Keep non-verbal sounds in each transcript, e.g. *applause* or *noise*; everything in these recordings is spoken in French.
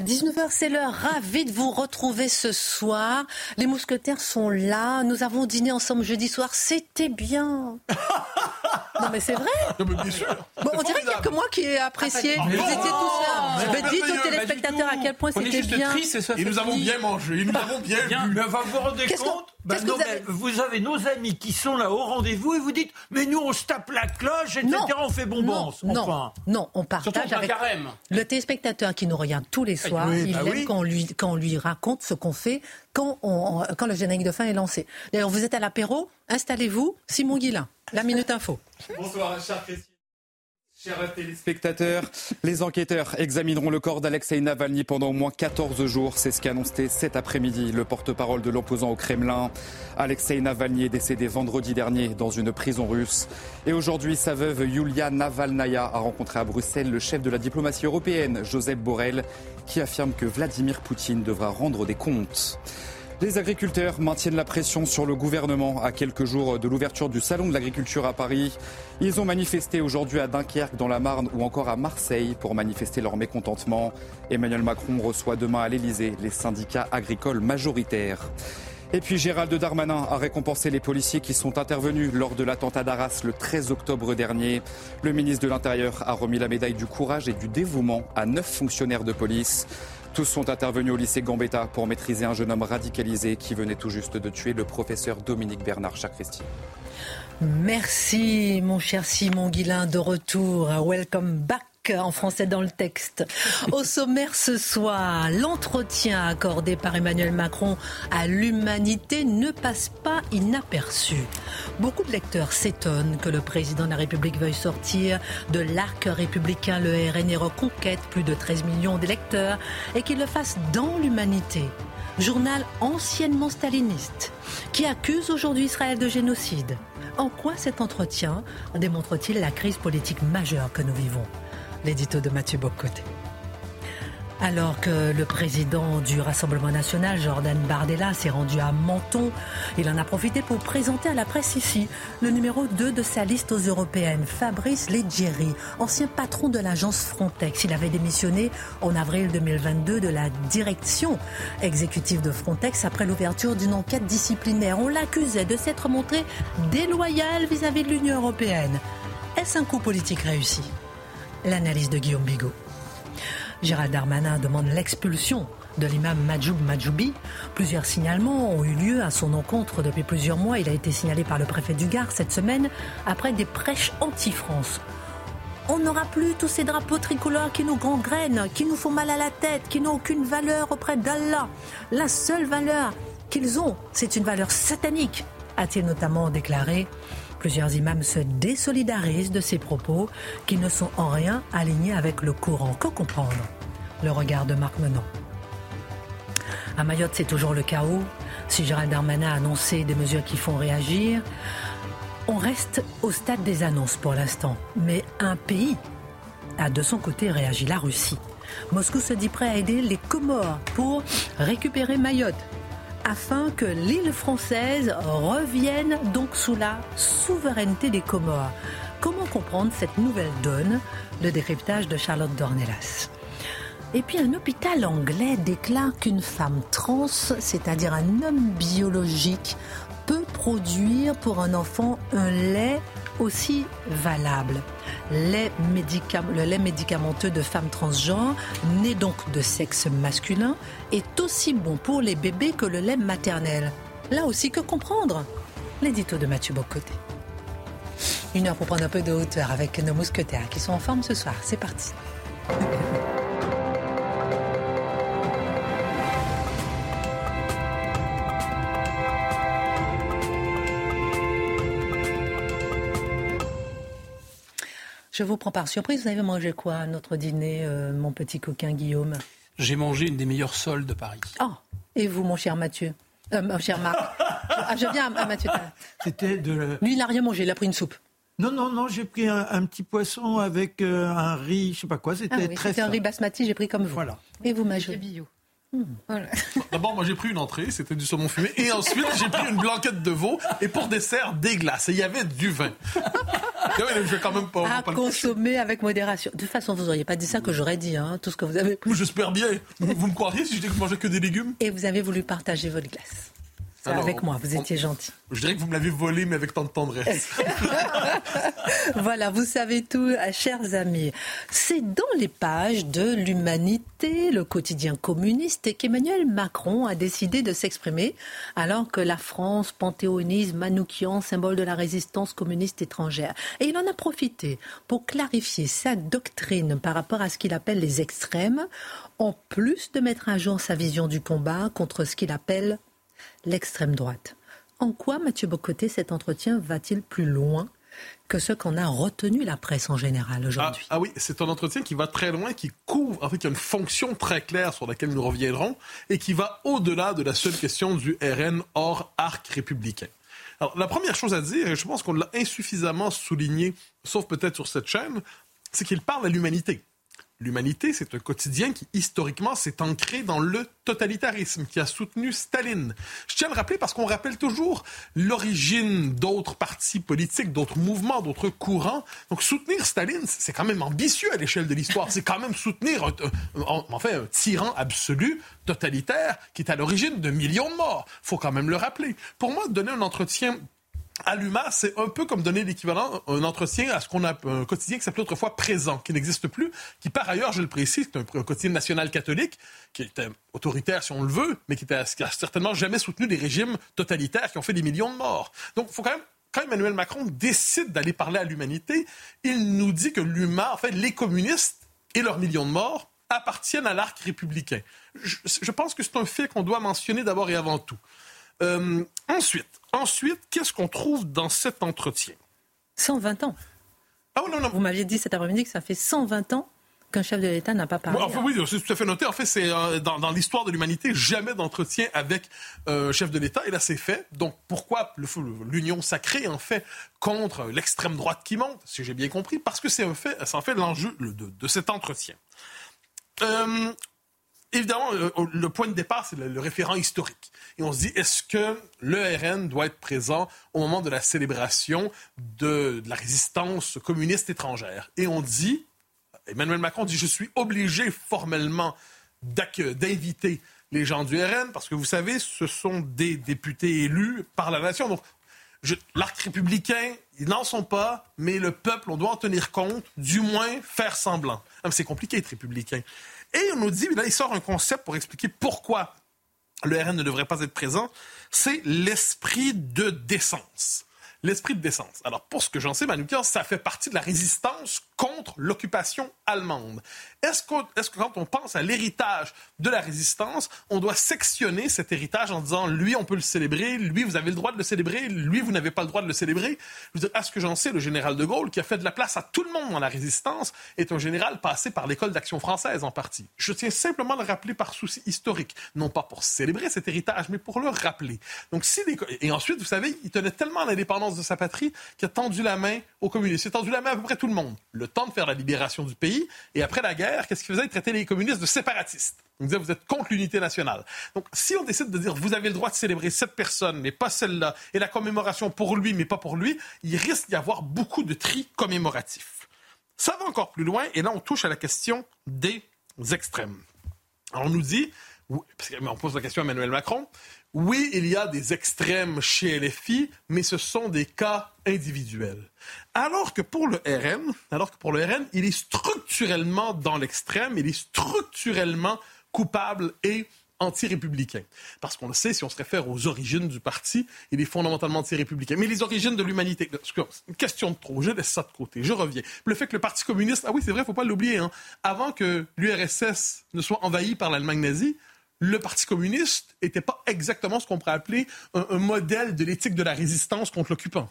19h, c'est l'heure. Ravi de vous retrouver ce soir. Les mousquetaires sont là. Nous avons dîné ensemble jeudi soir. C'était bien. *laughs* Non, mais c'est vrai. Non, mais bien sûr. Bon, on dirait qu'il n'y a que moi qui ai apprécié. Ah, Vous bon. étiez tous là. Mais Mais dites aux téléspectateurs à quel point c'était bien. triste et ça Et nous avons bien mangé, et nous avons bien Bien, bu. mais enfin, vous vous rendez Qu'est-ce compte Bah non, vous mais avez- vous avez nos amis qui sont là au rendez-vous et vous dites mais nous on se tape la cloche, etc. Non. On fait bonbons. Non, non, enfin. non, on Surtout partage avec carême. le téléspectateur qui nous regarde tous les soirs. oui, il bah aime oui. quand, on lui, quand on lui raconte ce qu'on fait quand, on, quand le générique de fin est lancé. D'ailleurs, vous êtes à l'apéro, installez-vous. Simon Guillain, la Minute Info. Bonsoir, chers Christian. Chers téléspectateurs, les enquêteurs examineront le corps d'Alexei Navalny pendant au moins 14 jours. C'est ce qu'a annoncé cet après-midi le porte-parole de l'opposant au Kremlin. Alexei Navalny est décédé vendredi dernier dans une prison russe. Et aujourd'hui, sa veuve Yulia Navalnaya a rencontré à Bruxelles le chef de la diplomatie européenne, Joseph Borrell, qui affirme que Vladimir Poutine devra rendre des comptes. Les agriculteurs maintiennent la pression sur le gouvernement à quelques jours de l'ouverture du Salon de l'agriculture à Paris. Ils ont manifesté aujourd'hui à Dunkerque, dans la Marne ou encore à Marseille pour manifester leur mécontentement. Emmanuel Macron reçoit demain à l'Elysée les syndicats agricoles majoritaires. Et puis Gérald Darmanin a récompensé les policiers qui sont intervenus lors de l'attentat d'Arras le 13 octobre dernier. Le ministre de l'Intérieur a remis la médaille du courage et du dévouement à neuf fonctionnaires de police. Tous sont intervenus au lycée Gambetta pour maîtriser un jeune homme radicalisé qui venait tout juste de tuer le professeur Dominique Bernard Chacresti. Merci, mon cher Simon Guillain, de retour. Welcome back en français dans le texte. Au sommaire ce soir, l'entretien accordé par Emmanuel Macron à l'humanité ne passe pas inaperçu. Beaucoup de lecteurs s'étonnent que le président de la République veuille sortir de l'arc républicain, le RN, et reconquête plus de 13 millions d'électeurs et qu'il le fasse dans l'humanité journal anciennement staliniste, qui accuse aujourd'hui Israël de génocide. En quoi cet entretien démontre-t-il la crise politique majeure que nous vivons? L'édito de Mathieu Bocoté. Alors que le président du Rassemblement national, Jordan Bardella, s'est rendu à Menton, il en a profité pour présenter à la presse ici le numéro 2 de sa liste aux européennes, Fabrice Leggeri, ancien patron de l'agence Frontex. Il avait démissionné en avril 2022 de la direction exécutive de Frontex après l'ouverture d'une enquête disciplinaire. On l'accusait de s'être montré déloyal vis-à-vis de l'Union européenne. Est-ce un coup politique réussi? L'analyse de Guillaume Bigot. Gérald Darmanin demande l'expulsion de l'imam Majoub Majoubi. Plusieurs signalements ont eu lieu à son encontre depuis plusieurs mois. Il a été signalé par le préfet du Gard cette semaine après des prêches anti-France. On n'aura plus tous ces drapeaux tricolores qui nous gangrènent, qui nous font mal à la tête, qui n'ont aucune valeur auprès d'Allah. La seule valeur qu'ils ont, c'est une valeur satanique, a-t-il notamment déclaré. Plusieurs imams se désolidarisent de ces propos qui ne sont en rien alignés avec le courant. Que comprendre? Le regard de Marc Menon. À Mayotte, c'est toujours le chaos. Si Gérald Darmanin a annoncé des mesures qui font réagir, on reste au stade des annonces pour l'instant. Mais un pays a de son côté réagi, la Russie. Moscou se dit prêt à aider les Comores pour récupérer Mayotte afin que l'île française revienne donc sous la souveraineté des Comores. Comment comprendre cette nouvelle donne? Le décryptage de Charlotte Dornelas. Et puis un hôpital anglais déclare qu'une femme trans, c'est-à-dire un homme biologique, peut produire pour un enfant un lait aussi valable. Le lait médicamenteux de femmes transgenres, né donc de sexe masculin, est aussi bon pour les bébés que le lait maternel. Là aussi, que comprendre? L'édito de Mathieu Bocoté. Une heure pour prendre un peu de hauteur avec nos mousquetaires qui sont en forme ce soir. C'est parti. *laughs* Je vous prends par surprise. Vous avez mangé quoi à notre dîner, euh, mon petit coquin Guillaume? J'ai mangé une des meilleures sols de Paris. Oh, et vous, mon cher Mathieu? Euh, Mon cher Marc *laughs* ah, Je viens à, Mathieu. C'était de. Lui, il n'a rien mangé, il a pris une soupe. Non, non, non, j'ai pris un, petit poisson avec euh, un riz, je sais pas quoi, c'était ah très C'était un riz basmati, j'ai pris comme vous. Voilà. Et vous, Majou bio. *laughs* D'abord, moi j'ai pris une entrée, c'était du saumon fumé, et ensuite j'ai pris une blanquette de veau, et pour dessert, des glaces. Et il y avait du vin. *laughs* je vais quand même pas. À consommer avec modération. De toute façon, vous n'auriez pas dit ça que j'aurais dit, hein, tout ce que vous avez pris. J'espère bien. Vous me croiriez si je disais que je mangeais que des légumes? Et vous avez voulu partager votre glace avec moi, vous étiez gentil. Je dirais que vous me l'avez volé, mais avec tant de tendresse. *laughs* voilà, vous savez tout, euh, chers amis. C'est dans les pages de l'Humanité, le quotidien communiste, qu'Emmanuel Macron a décidé de s'exprimer, alors que la France panthéonise Manoukian, symbole de la résistance communiste étrangère. Et il en a profité pour clarifier sa doctrine par rapport à ce qu'il appelle les extrêmes, en plus de mettre à jour sa vision du combat contre ce qu'il appelle l'extrême droite. En quoi, Mathieu Bocoté, cet entretien va-t-il plus loin que ce qu'on a retenu la presse en général aujourd'hui? Ah, ah, oui, c'est un entretien qui va très loin, qui couvre, en fait, qui a une fonction très claire sur laquelle nous reviendrons et qui va au-delà de la seule question du RN hors arc républicain. Alors, la première chose à dire, et je pense qu'on l'a insuffisamment souligné, sauf peut-être sur cette chaîne, c'est qu'il parle à l'humanité. L'humanité, c'est un quotidien qui, historiquement, s'est ancré dans le totalitarisme, qui a soutenu Staline. Je tiens à le rappeler parce qu'on rappelle toujours l'origine d'autres partis politiques, d'autres mouvements, d'autres courants. Donc, soutenir Staline, c'est quand même ambitieux à l'échelle de l'histoire. C'est quand même soutenir, un, enfin, un tyran absolu, totalitaire, qui est à l'origine de millions de morts. faut quand même le rappeler. Pour moi, donner un entretien à c'est un peu comme donner l'équivalent, un entretien à ce qu'on a un quotidien qui s'appelait autrefois présent, qui n'existe plus, qui par ailleurs, je le précise, est un, quotidien national catholique, qui était autoritaire si on le veut, mais qui, n'a certainement jamais soutenu des régimes totalitaires qui ont fait des millions de morts. Donc, faut quand même quand Emmanuel Macron décide d'aller parler à l'humanité, il nous dit que l'UMA, en fait, les communistes et leurs millions de morts appartiennent à l'arc républicain. Je, pense que c'est un fait qu'on doit mentionner d'abord et avant tout. Euh, ensuite, ensuite, qu'est-ce qu'on trouve dans cet entretien? 120 ans. Ah non, non. Vous m'aviez dit cet après-midi que ça fait 120 ans qu'un chef de l'État n'a pas parlé. oui, c'est tout à fait noté. En fait, c'est euh, dans, l'histoire de l'humanité, jamais d'entretien avec un euh, chef de l'État. Et là, c'est fait. Donc, pourquoi l'union sacrée, en fait, contre l'extrême droite qui monte, si j'ai bien compris? Parce que c'est un fait, c'est en fait l'enjeu de, de, cet entretien. Euh, évidemment, le, point de départ, c'est le, référent historique. Et on se dit, est-ce que le RN doit être présent au moment de la célébration de, la résistance communiste étrangère? Et on dit, Emmanuel Macron dit, je suis obligé formellement d'inviter les gens du RN, parce que vous savez, ce sont des députés élus par la nation. Donc, l'arc républicain, ils n'en sont pas, mais le peuple, on doit en tenir compte, du moins faire semblant. Ah, c'est compliqué d'être républicain. Et on nous dit, là, il sort un concept pour expliquer pourquoi le RN ne devrait pas être présent, c'est l'esprit de décence l'esprit de décence. Alors, pour ce que j'en sais, Manoukian, ça fait partie de la résistance contre l'occupation allemande. Est-ce que, quand on pense à l'héritage de la résistance, on doit sectionner cet héritage en disant, lui, on peut le célébrer, lui, vous avez le droit de le célébrer, lui, vous n'avez pas le droit de le célébrer? Je veux dire, à ce que j'en sais, le général de Gaulle, qui a fait de la place à tout le monde dans la résistance, est un général passé par l'école d'action française en partie. Je tiens simplement à le rappeler par souci historique, non pas pour célébrer cet héritage, mais pour le rappeler. Donc, si Et ensuite, vous savez, il tenait tellement à l'indépendance de sa patrie qui a tendu la main aux communistes. Il a tendu la main à peu près tout le monde. Temps de faire la libération du pays. Et après la guerre, qu'est-ce qu'il faisait Il traitait les communistes de séparatistes. Il disait, vous êtes contre l'unité nationale. Donc, si on décide de dire, vous avez le droit de célébrer cette personne, mais pas celle-là, et la commémoration pour lui, mais pas pour lui, il risque d'y avoir beaucoup de tri commémoratifs. Ça va encore plus loin, et là, on touche à la question des extrêmes. Alors, on nous dit, on pose la question à Emmanuel Macron, oui, il y a des extrêmes chez LFI, mais ce sont des cas individuels. Alors que pour le RN, alors que pour le RN, il est structurellement dans l'extrême, il est structurellement coupable et anti-républicain. Parce qu'on le sait, si on se réfère aux origines du parti, il est fondamentalement anti-républicain. Mais les origines de l'humanité, une question de trop, je laisse ça de côté, je reviens. Le fait que le Parti communiste, ah oui, c'est vrai, il faut pas l'oublier, hein, avant que l'URSS ne soit envahi par l'Allemagne nazie, le Parti communiste n'était pas exactement ce qu'on pourrait appeler un, modèle de l'éthique de la résistance contre l'occupant.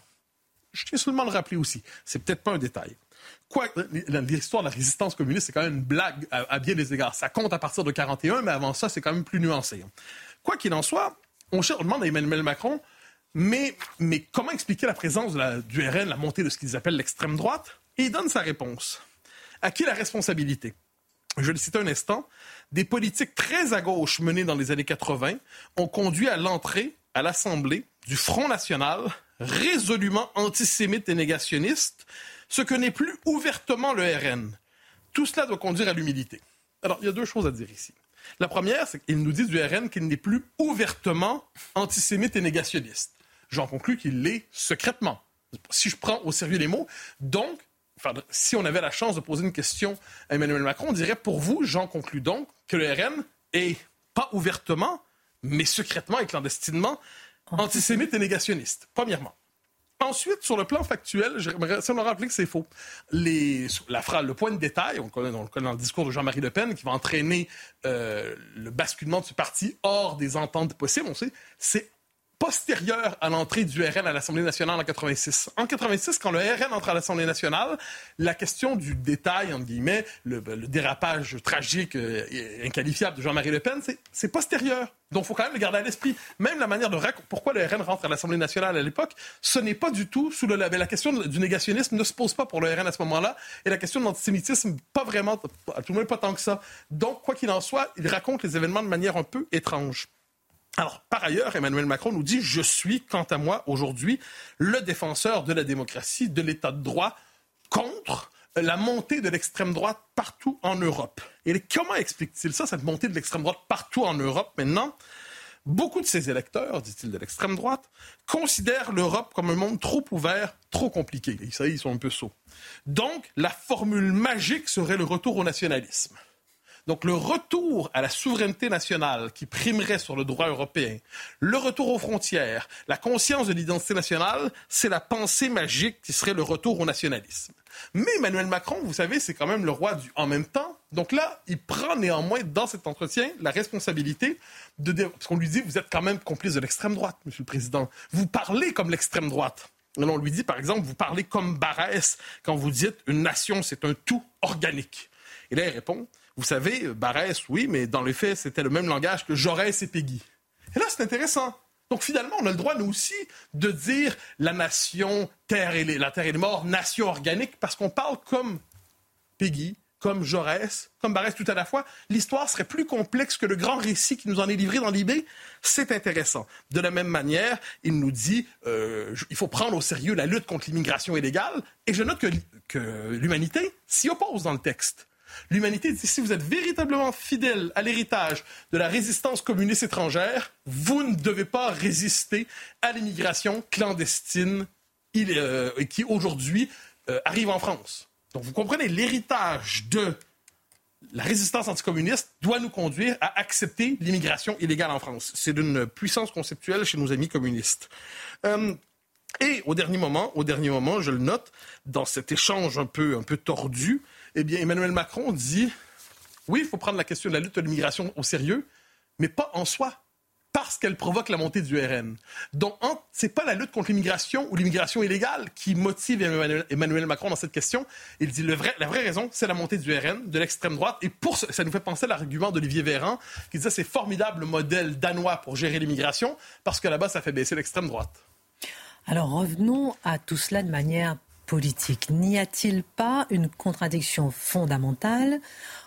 Je tiens seulement à le rappeler aussi. C'est peut-être pas un détail. L'histoire de la résistance communiste, c'est quand même une blague à, bien des égards. Ça compte à partir de 41, mais avant ça, c'est quand même plus nuancé. Quoi qu'il en soit, on, demande à Emmanuel Macron, mais, comment expliquer la présence de la, du RN, la montée de ce qu'ils appellent l'extrême droite? Et il donne sa réponse. À qui la responsabilité? Je le cite un instant. Des politiques très à gauche menées dans les années 80 ont conduit à l'entrée à l'Assemblée du Front national résolument antisémite et négationniste, ce que n'est plus ouvertement le RN. Tout cela doit conduire à l'humilité. Alors, il y a deux choses à dire ici. La première, c'est qu'ils nous disent du RN qu'il n'est plus ouvertement antisémite et négationniste. J'en conclus qu'il l'est secrètement. Si je prends au sérieux les mots, donc, si on avait la chance de poser une question à Emmanuel Macron, on dirait pour vous, j'en conclus donc que le RN est pas ouvertement, mais secrètement et clandestinement antisémite et négationniste, premièrement. Ensuite, sur le plan factuel, j'aimerais rappeler que c'est faux. La phrase, le point de détail, on le connaît, dans le discours de Jean-Marie Le Pen, qui va entraîner euh, le basculement de ce parti hors des ententes possibles, on sait, c'est postérieure à l'entrée du RN à l'Assemblée nationale en 86. En 86, quand le RN entre à l'Assemblée nationale, la question du détail, entre guillemets, le, ben, dérapage tragique euh, inqualifiable de Jean-Marie Le Pen, c'est postérieur. Donc, il faut quand même le garder à l'esprit. Même la manière de raconter pourquoi le RN rentre à l'Assemblée nationale à l'époque, ce n'est pas du tout sous le label. La question du négationnisme ne se pose pas pour le RN à ce moment-là, et la question de l'antisémitisme, pas vraiment, à tout le monde pas tant que ça. Donc, quoi qu'il en soit, il raconte les événements de manière un peu étrange. Par ailleurs, Emmanuel Macron nous dit Je suis, quant à moi, aujourd'hui, le défenseur de la démocratie, de l'état de droit, contre la montée de l'extrême droite partout en Europe. Et comment explique-t-il ça, cette montée de l'extrême droite partout en Europe maintenant? Beaucoup de ses électeurs, dit-il de l'extrême droite, considèrent l'Europe comme un monde trop ouvert, trop compliqué. Et ça, ils sont un peu sots. Donc, la formule magique serait le retour au nationalisme. Donc le retour à la souveraineté nationale qui primerait sur le droit européen, le retour aux frontières, la conscience de l'identité nationale, c'est la pensée magique qui serait le retour au nationalisme. Mais Emmanuel Macron, vous savez, c'est quand même le roi du en même temps. Donc là, il prend néanmoins dans cet entretien la responsabilité de parce qu'on lui dit vous êtes quand même complice de l'extrême droite, Monsieur le Président. Vous parlez comme l'extrême droite. on lui dit par exemple vous parlez comme Barès quand vous dites une nation c'est un tout organique. Et là il répond vous savez, Barès, oui, mais dans les faits, c'était le même langage que Jaurès et Peggy. Et là, c'est intéressant. Donc finalement, on a le droit, nous aussi, de dire la nation, terre et la terre et les morts, nation organique, parce qu'on parle comme Peggy, comme Jaurès, comme Barès tout à la fois. L'histoire serait plus complexe que le grand récit qui nous en est livré dans l'IB. C'est intéressant. De la même manière, il nous dit euh, il faut prendre au sérieux la lutte contre l'immigration illégale. Et je note que l'humanité s'y oppose dans le texte. L'humanité dit si vous êtes véritablement fidèle à l'héritage de la résistance communiste étrangère, vous ne devez pas résister à l'immigration clandestine euh, qui aujourd'hui euh, arrive en France. Donc vous comprenez, l'héritage de la résistance anticommuniste doit nous conduire à accepter l'immigration illégale en France. C'est d'une puissance conceptuelle chez nos amis communistes. Euh, et au dernier moment, au dernier moment, je le note, dans cet échange un peu, un peu tordu, eh bien, Emmanuel Macron dit oui, il faut prendre la question de la lutte de l'immigration au sérieux, mais pas en soi, parce qu'elle provoque la montée du RN. Donc, ce n'est pas la lutte contre l'immigration ou l'immigration illégale qui motive Emmanuel, Macron dans cette question. Il dit la vraie raison, c'est la montée du RN, de l'extrême droite. Et pour ça, ça nous fait penser à l'argument d'Olivier Véran, qui disait c'est formidable le modèle danois pour gérer l'immigration, parce que là-bas, ça fait baisser l'extrême droite. Alors revenons à tout cela de manière N'y a-t-il pas une contradiction fondamentale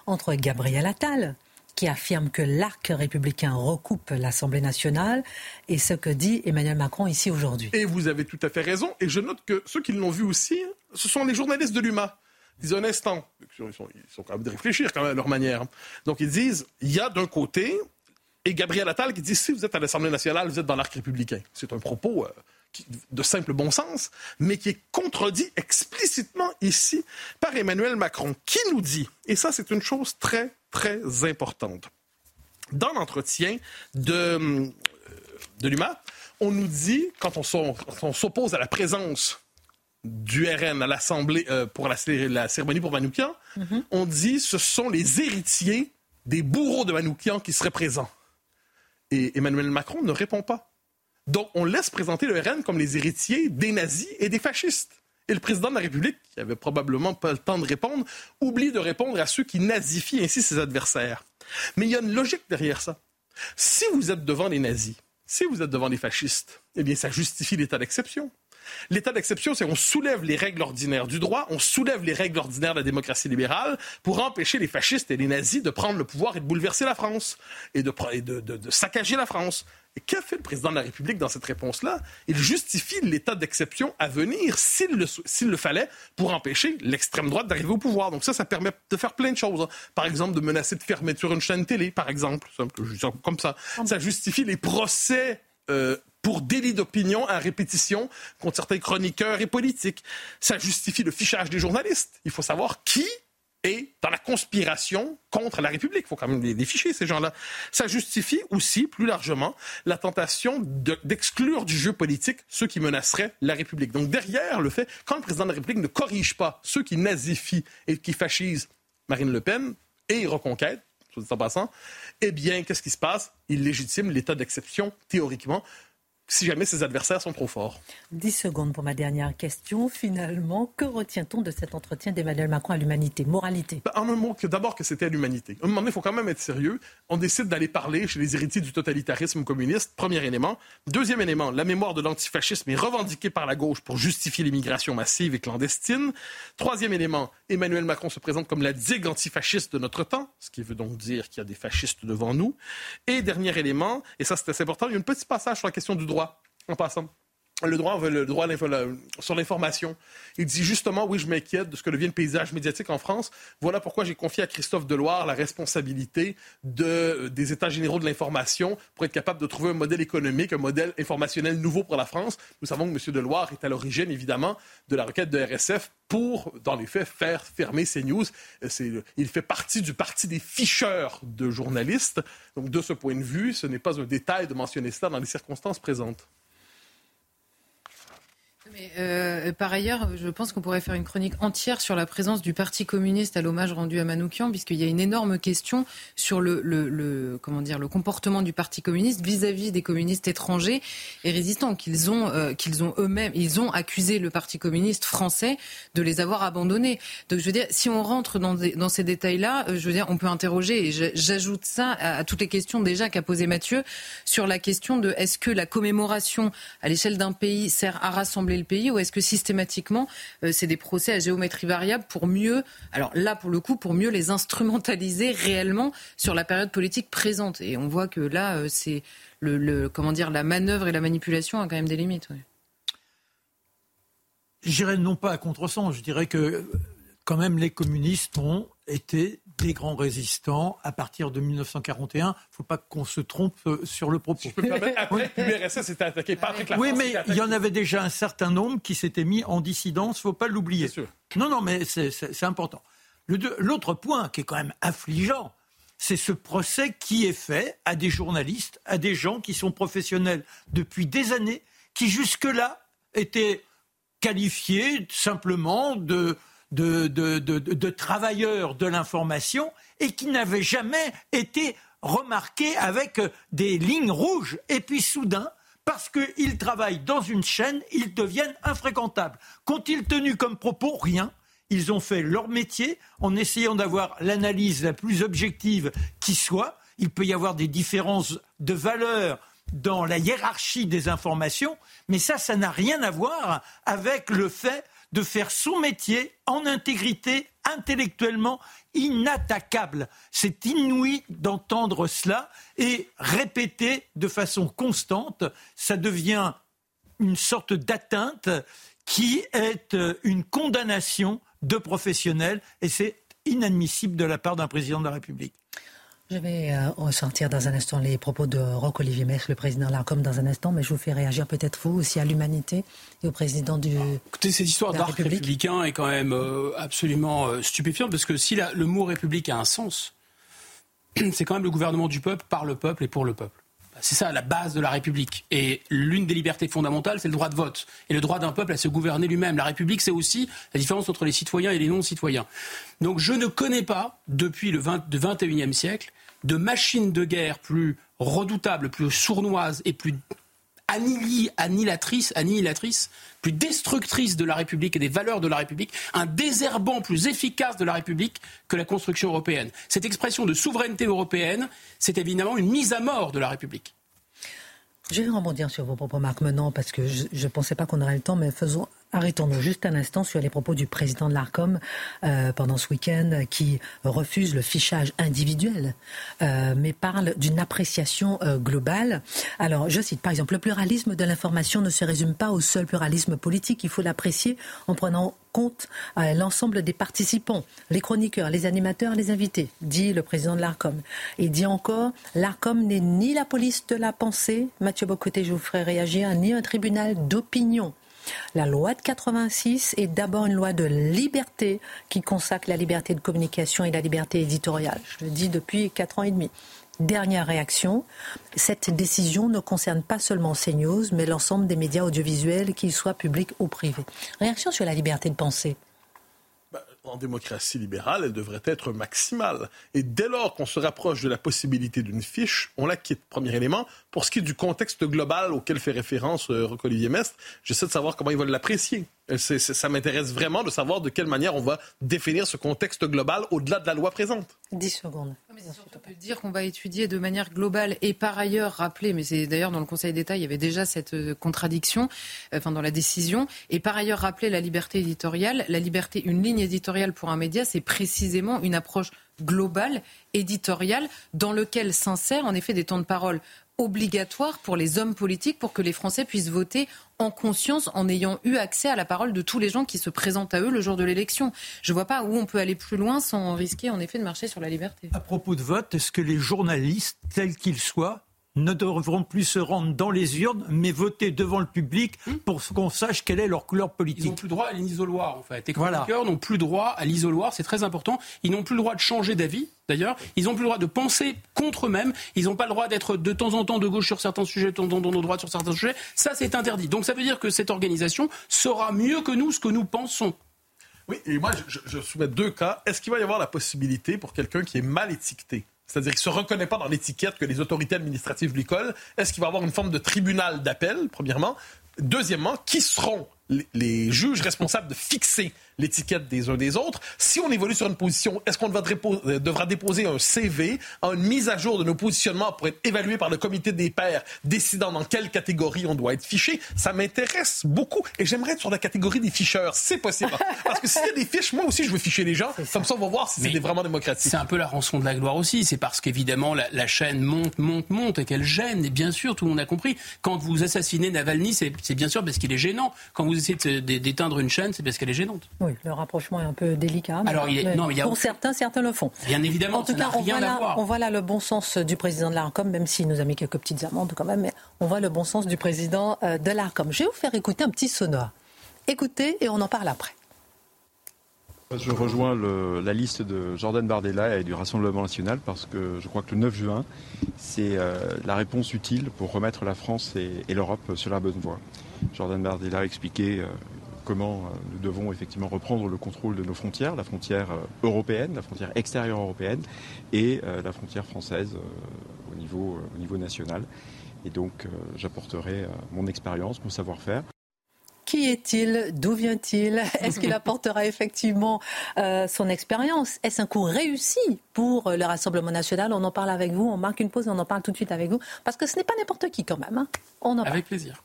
entre Gabriel Attal, qui affirme que l'arc républicain recoupe l'Assemblée nationale et ce que dit Emmanuel Macron ici aujourd'hui? Et vous avez tout à fait raison. Et je note que ceux qui l'ont vu aussi, ce sont les journalistes de l'UMA. Ils disent ils sont, ils sont même de réfléchir quand même à leur manière. Donc ils disent, il y a d'un côté, et Gabriel Attal qui dit, si vous êtes à l'Assemblée nationale, vous êtes dans l'arc républicain. C'est un propos... Euh, de simple bon sens, mais qui est contredit explicitement ici par Emmanuel Macron, qui nous dit, et ça c'est une chose très, très importante, dans l'entretien de, euh, de l'UMA, on nous dit, quand on s'oppose à la présence du RN à l'Assemblée euh, pour la, cérémonie pour Manoukian, mm-hmm. on dit ce sont les héritiers des bourreaux de Manoukian qui seraient présents. Et Emmanuel Macron ne répond pas. Donc, on laisse présenter le RN comme les héritiers des nazis et des fascistes. Et le président de la République, qui avait probablement pas le temps de répondre, oublie de répondre à ceux qui nazifient ainsi ses adversaires. Mais il y a une logique derrière ça. Si vous êtes devant les nazis, si vous êtes devant les fascistes, eh bien, ça justifie l'état d'exception. L'état d'exception, c'est qu'on soulève les règles ordinaires du droit, on soulève les règles ordinaires de la démocratie libérale pour empêcher les fascistes et les nazis de prendre le pouvoir et de bouleverser la France et de, de saccager la France. Et qu'a fait le président de la République dans cette réponse-là? Il justifie l'état d'exception à venir, s'il le, le, fallait, pour empêcher l'extrême droite d'arriver au pouvoir. Donc ça, ça permet de faire plein de choses. Par exemple, de menacer de fermeture une chaîne télé, par exemple, comme ça. Ça justifie les procès euh, pour délit d'opinion à répétition contre certains chroniqueurs et politiques. Ça justifie le fichage des journalistes. Il faut savoir qui et dans la conspiration contre la République. Il faut quand même les, ficher, ces gens-là. Ça justifie aussi, plus largement, la tentation d'exclure du jeu politique ceux qui menaceraient la République. Donc derrière le fait, quand le président de la République ne corrige pas ceux qui nazifient et qui fascisent Marine Le Pen et Reconquête, tout en passant, eh bien, qu'est-ce qui se passe? Il légitime l'état d'exception, théoriquement, si jamais ses adversaires sont trop forts. Dix secondes pour ma dernière question. Finalement, que retient-on de cet entretien d'Emmanuel Macron à l'humanité? Moralité bah, En un mot, d'abord que c'était à l'humanité. À un moment donné, il faut quand même être sérieux. On décide d'aller parler chez les héritiers du totalitarisme communiste, premier élément. Deuxième élément, la mémoire de l'antifascisme est revendiquée par la gauche pour justifier l'immigration massive et clandestine. Troisième élément, Emmanuel Macron se présente comme la digue antifasciste de notre temps, ce qui veut donc dire qu'il y a des fascistes devant nous. Et dernier élément, et ça c'est assez important, il y a un petit passage sur la question du droit en passant le droit, sur l'information. Il dit justement, oui, je m'inquiète de ce que devient le paysage médiatique en France. Voilà pourquoi j'ai confié à Christophe Deloire la responsabilité de, des États généraux de l'information pour être capable de trouver un modèle économique, un modèle informationnel nouveau pour la France. Nous savons que M. Deloire est à l'origine, évidemment, de la requête de RSF pour, dans les faits, faire fermer CNews. Il fait partie du parti des ficheurs de journalistes. Donc, de ce point de vue, ce n'est pas un détail de mentionner cela dans les circonstances présentes. Euh, par ailleurs, je pense qu'on pourrait faire une chronique entière sur la présence du Parti communiste à l'hommage rendu à Manoukian, puisqu'il y a une énorme question sur le, comment dire, le comportement du Parti communiste vis-à-vis des communistes étrangers et résistants, qu'ils ont, euh, qu'ils ont eux-mêmes, ils ont accusé le Parti communiste français de les avoir abandonnés. Donc, je veux dire, si on rentre dans, dans ces détails-là, euh, je veux dire, on peut interroger, et j'ajoute ça à, à toutes les questions déjà qu'a posé Mathieu, sur la question de est-ce que la commémoration à l'échelle d'un pays sert à rassembler le pays ou est-ce que systématiquement euh, c'est des procès à géométrie variable pour mieux, alors là pour le coup, pour mieux les instrumentaliser réellement sur la période politique présente? Et on voit que là, euh, c'est le, comment dire, la manœuvre et la manipulation a quand même des limites. Je dirais non pas à contresens, je dirais que quand même les communistes ont été des grands résistants à partir de 1941. Il ne faut pas qu'on se trompe euh, sur le propos. Je peux permettre, après, l'URSS était attaqué par la Oui, mais il y en avait déjà un certain nombre qui s'étaient mis en dissidence, il ne faut pas l'oublier. Non, non, mais c'est important. L'autre point qui est quand même affligeant, c'est ce procès qui est fait à des journalistes, à des gens qui sont professionnels depuis des années, qui jusque-là étaient qualifiés simplement de, de, travailleurs de l'information et qui n'avaient jamais été remarqués avec des lignes rouges. Et puis soudain, parce qu'ils travaillent dans une chaîne, ils deviennent infréquentables. Qu'ont-ils tenu comme propos? Rien. Ils ont fait leur métier en essayant d'avoir l'analyse la plus objective qui soit. Il peut y avoir des différences de valeur dans la hiérarchie des informations, mais ça, ça n'a rien à voir avec le fait de faire son métier en intégrité, intellectuellement inattaquable. C'est inouï d'entendre cela et répéter de façon constante. Ça devient une sorte d'atteinte qui est euh, une condamnation de professionnels et c'est inadmissible de la part d'un président de la République. Je vais euh, ressentir dans un instant les propos de Roch-Olivier Metz, le président l'Arcom, dans un instant, mais je vous fais réagir peut-être vous aussi à l'humanité et au président du. Écoutez, cette histoire d'arc républicain est quand même euh, absolument euh, stupéfiante parce que si le mot république a un sens, *clears throat* c'est quand même le gouvernement du peuple, par le peuple et pour le peuple. C'est ça la base de la République. Et l'une des libertés fondamentales, c'est le droit de vote. Et le droit d'un peuple à se gouverner lui-même. La République, c'est aussi la différence entre les citoyens et les non-citoyens. Donc je ne connais pas, depuis le, 20, 21e siècle, de machine de guerre plus redoutable, plus sournoise et plus annihilatrice, annihilatrice, plus destructrice de la République et des valeurs de la République, un désherbant plus efficace de la République que la construction européenne. Cette expression de souveraineté européenne, c'est évidemment une mise à mort de la République. Je vais rebondir sur vos propos, Marc, maintenant, parce que je ne pensais pas qu'on aurait le temps, mais faisons Arrêtons-nous juste un instant sur les propos du président de l'ARCOM euh, pendant ce week-end qui refuse le fichage individuel, euh, mais parle d'une appréciation euh, globale. Alors, je cite par exemple, le pluralisme de l'information ne se résume pas au seul pluralisme politique, il faut l'apprécier en prenant compte l'ensemble des participants, les chroniqueurs, les animateurs, les invités, dit le président de l'ARCOM. Et dit encore, l'ARCOM n'est ni la police de la pensée, Mathieu Bocoté, je vous ferai réagir, ni un tribunal d'opinion. La loi de 86 est d'abord une loi de liberté qui consacre la liberté de communication et la liberté éditoriale. Je le dis depuis quatre ans et demi. Dernière réaction, cette décision ne concerne pas seulement CNews, mais l'ensemble des médias audiovisuels, qu'ils soient publics ou privés. Réaction sur la liberté de penser en démocratie libérale, elle devrait être maximale. Et dès lors qu'on se rapproche de la possibilité d'une fiche, on la quitte. Premier élément. Pour ce qui est du contexte global auquel fait référence euh, Roch-Olivier Mestre, j'essaie de savoir comment ils veulent l'apprécier. Euh, ça m'intéresse vraiment de savoir de quelle manière on va définir ce contexte global au-delà de la loi présente. 10 secondes. on peut dire qu'on va étudier de manière globale et par ailleurs rappeler, mais c'est d'ailleurs dans le Conseil d'État, il y avait déjà cette euh, contradiction, enfin dans la décision, et par ailleurs rappeler la liberté éditoriale. La liberté, une ligne éditoriale pour un média, c'est précisément une approche globale, éditoriale, dans lequel s'insèrent en effet des temps de parole obligatoires pour les hommes politiques pour que les Français puissent voter en conscience en ayant eu accès à la parole de tous les gens qui se présentent à eux le jour de l'élection. Je ne vois pas où on peut aller plus loin sans risquer en effet de marcher sur la liberté. À propos de vote, est-ce que les journalistes, tels qu'ils soient, ne devront plus se rendre dans les urnes, mais voter devant le public hmm. pour qu'on sache quelle est leur couleur politique. Ils n'ont plus droit à l'isoloir, en fait. Les chroniqueurs n'ont plus droit à l'isoloir, c'est très important. Ils n'ont plus le droit de changer d'avis, d'ailleurs. Ils n'ont plus le droit de penser contre eux-mêmes. Ils n'ont pas le droit d'être de temps en temps de gauche sur certains sujets, de temps en temps de droite sur certains sujets. Ça, c'est interdit. Donc ça veut dire que cette organisation saura mieux que nous ce que nous pensons. Oui, et moi, je, je soumets deux cas. Est-ce qu'il va y avoir la possibilité pour quelqu'un qui est mal étiqueté? C'est-à-dire qu'il ne se reconnaît pas dans l'étiquette que les autorités administratives lui collent. Est-ce qu'il va avoir une forme de tribunal d'appel, premièrement? Deuxièmement, qui seront les juges responsables de fixer l'étiquette des uns des autres. Si on évolue sur une position, est-ce qu'on euh, devra déposer un CV, une mise à jour de nos positionnements pour être évalué par le comité des pairs, décidant dans quelle catégorie on doit être fiché? Ça m'intéresse beaucoup et j'aimerais être sur la catégorie des ficheurs. C'est possible. *laughs* Parce que s'il y a des fiches, moi aussi, je veux ficher les gens. Comme ça, on va voir si c'est vraiment démocratique. C'est un peu la rançon de la gloire aussi. C'est parce qu'évidemment, la, chaîne monte, monte, monte et qu'elle gêne. Et bien sûr, tout le monde a compris. Quand vous assassinez Navalny, c'est bien sûr parce qu'il est gênant. Quand vous essayez d'éteindre une chaîne, c'est parce qu'elle est gênante. Oui, le rapprochement est un peu délicat. Alors, il non, il y a... Pour certains, certains le font. Bien évidemment, en tout cas, on, voit là, on voit là le bon sens du président de l'ARCOM, même s'il nous a mis quelques petites amendes quand même, mais on voit le bon sens du président euh, de l'ARCOM. Je vais vous faire écouter un petit sonore. Écoutez et on en parle après. Je rejoins la liste de Jordan Bardella et du Rassemblement national parce que je crois que le 9 juin, c'est euh, la réponse utile pour remettre la France et, l'Europe sur la bonne voie. Jordan Bardella a expliqué euh, comment euh, nous devons effectivement reprendre le contrôle de nos frontières, la frontière européenne, la frontière extérieure européenne et la frontière française au niveau, au niveau national. Et donc j'apporterai mon expérience, mon savoir-faire. Qui est-il? D'où vient-il? Est-ce qu'il apportera *laughs* effectivement euh, son expérience? Est-ce un coup réussi pour le Rassemblement national? On en parle avec vous, on marque une pause et on en parle tout de suite avec vous, parce que ce n'est pas n'importe qui quand même. Hein. on en avec plaisir.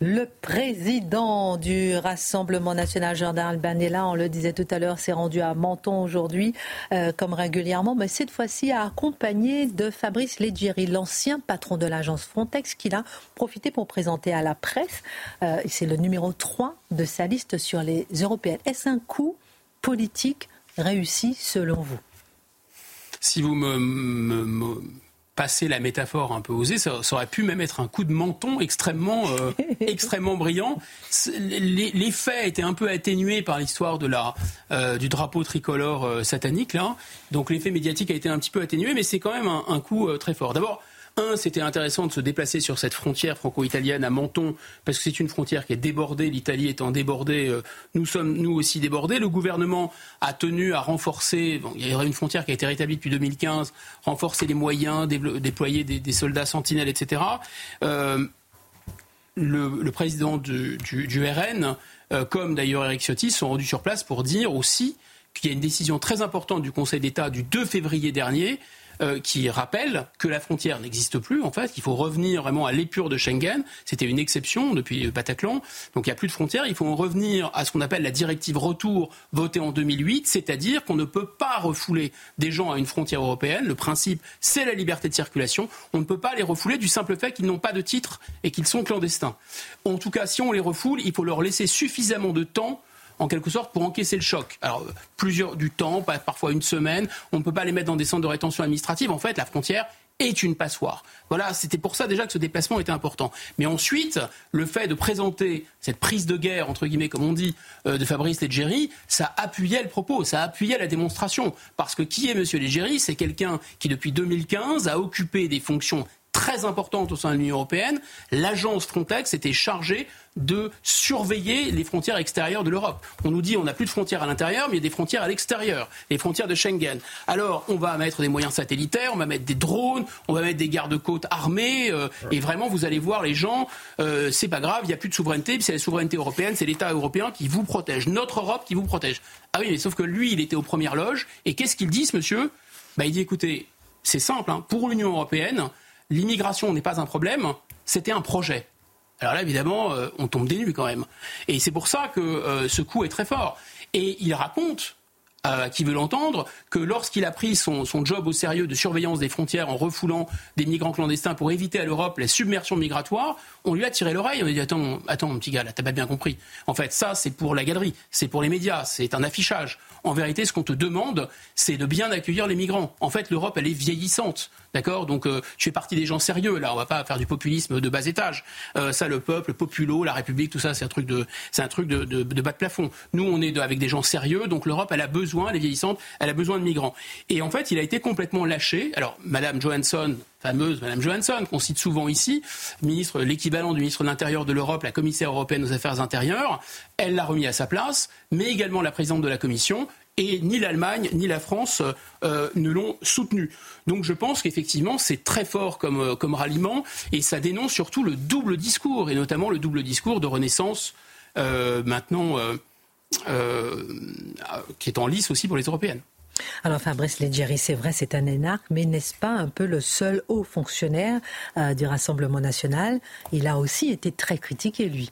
Le président du Rassemblement national, Jordan Albanella, on le disait tout à l'heure, s'est rendu à Menton aujourd'hui, euh, comme régulièrement, mais cette fois-ci accompagné de Fabrice Leggeri, l'ancien patron de l'agence Frontex, qu'il a profité pour présenter à la presse. Euh, c'est le numéro 3 de sa liste sur les européennes. Est-ce un coup politique réussi selon vous? Si vous me passer la métaphore un peu osée, ça, aurait pu même être un coup de menton extrêmement, euh, *laughs* extrêmement brillant. L'effet était un peu atténué par l'histoire de la, euh, du drapeau tricolore euh, satanique, là. Donc l'effet médiatique a été un petit peu atténué, mais c'est quand même un, un coup très fort. D'abord, Un, c'était intéressant de se déplacer sur cette frontière franco-italienne à Menton, parce que c'est une frontière qui est débordée, l'Italie étant débordée, euh, nous sommes nous aussi débordés. Le gouvernement a tenu à renforcer, il y aurait une frontière qui a été rétablie depuis 2015, renforcer les moyens, déployer des, soldats sentinelles, etc. Euh, le, président du, RN, euh, comme d'ailleurs Eric Ciotti, sont rendus sur place pour dire aussi qu'il y a une décision très importante du Conseil d'État du 2 février dernier euh, qui rappelle que la frontière n'existe plus, en fait, qu'il faut revenir vraiment à l'épure de Schengen. C'était une exception depuis Bataclan. Donc il n'y a plus de frontières. Il faut revenir à ce qu'on appelle la directive retour votée en 2008, c'est-à-dire qu'on ne peut pas refouler des gens à une frontière européenne. Le principe, c'est la liberté de circulation. On ne peut pas les refouler du simple fait qu'ils n'ont pas de titre et qu'ils sont clandestins. En tout cas, si on les refoule, il faut leur laisser suffisamment de temps en quelque sorte pour encaisser le choc. Alors plusieurs du temps, parfois une semaine, on ne peut pas les mettre dans des centres de rétention administrative. En fait, la frontière est une passoire. Voilà, c'était pour ça déjà que ce déplacement était important. Mais ensuite, le fait de présenter cette prise de guerre, entre guillemets, comme on dit, euh, de Fabrice Leggeri, ça appuyait le propos, ça appuyait la démonstration. Parce que qui est M. Leggeri? C'est quelqu'un qui, depuis 2015, a occupé des fonctions très importante au sein de l'Union européenne, l'agence Frontex était chargée de surveiller les frontières extérieures de l'Europe. On nous dit on n'a plus de frontières à l'intérieur, mais il y a des frontières à l'extérieur, les frontières de Schengen. Alors on va mettre des moyens satellitaires, on va mettre des drones, on va mettre des gardes-côtes armés, euh, et vraiment vous allez voir les gens, euh, c'est pas grave, il n'y a plus de souveraineté, c'est la souveraineté européenne, c'est l'État européen qui vous protège, notre Europe qui vous protège. Ah oui, mais sauf que lui, il était aux premières loges, et qu'est-ce qu'il dit, ce monsieur? Bah, Il dit écoutez, c'est simple, hein, pour l'Union européenne, l'immigration n'est pas un problème, c'était un projet. Alors là, évidemment, euh, on tombe des nues quand même. Et c'est pour ça que euh, ce coup est très fort. Et il raconte euh, qui veut l'entendre, que lorsqu'il a pris son, job au sérieux de surveillance des frontières en refoulant des migrants clandestins pour éviter à l'Europe la submersion migratoire, on lui a tiré l'oreille. On lui a dit attends, attends, mon petit gars, là, t'as pas bien compris. En fait, ça, c'est pour la galerie, c'est pour les médias, c'est un affichage. En vérité, ce qu'on te demande, c'est de bien accueillir les migrants. En fait, l'Europe, elle est vieillissante. D'accord Donc, euh, tu fais partie des gens sérieux. Là, on va pas faire du populisme de bas étage. Euh, ça, le peuple, le populo, la République, tout ça, c'est un truc de, un truc de, de, bas de plafond. Nous, on est avec des gens sérieux. Donc, l'Europe, elle a besoin, elle est vieillissante, elle a besoin de migrants. Et en fait, il a été complètement lâché. Alors, Madame Johansson, fameuse Madame Johansson, qu'on cite souvent ici, ministre, l'équivalent du ministre de l'Intérieur de l'Europe, la commissaire européenne aux affaires intérieures, elle l'a remis à sa place, mais également la présidente de la Commission, et ni l'Allemagne ni la France euh, ne l'ont soutenu. Donc je pense qu'effectivement c'est très fort comme, euh, comme ralliement et ça dénonce surtout le double discours et notamment le double discours de Renaissance euh, maintenant qui est en lice aussi pour les européennes. Alors Fabrice Leggeri, c'est vrai, c'est un énarque, mais n'est-ce pas un peu le seul haut fonctionnaire du Rassemblement national? Il a aussi été très critiqué, lui.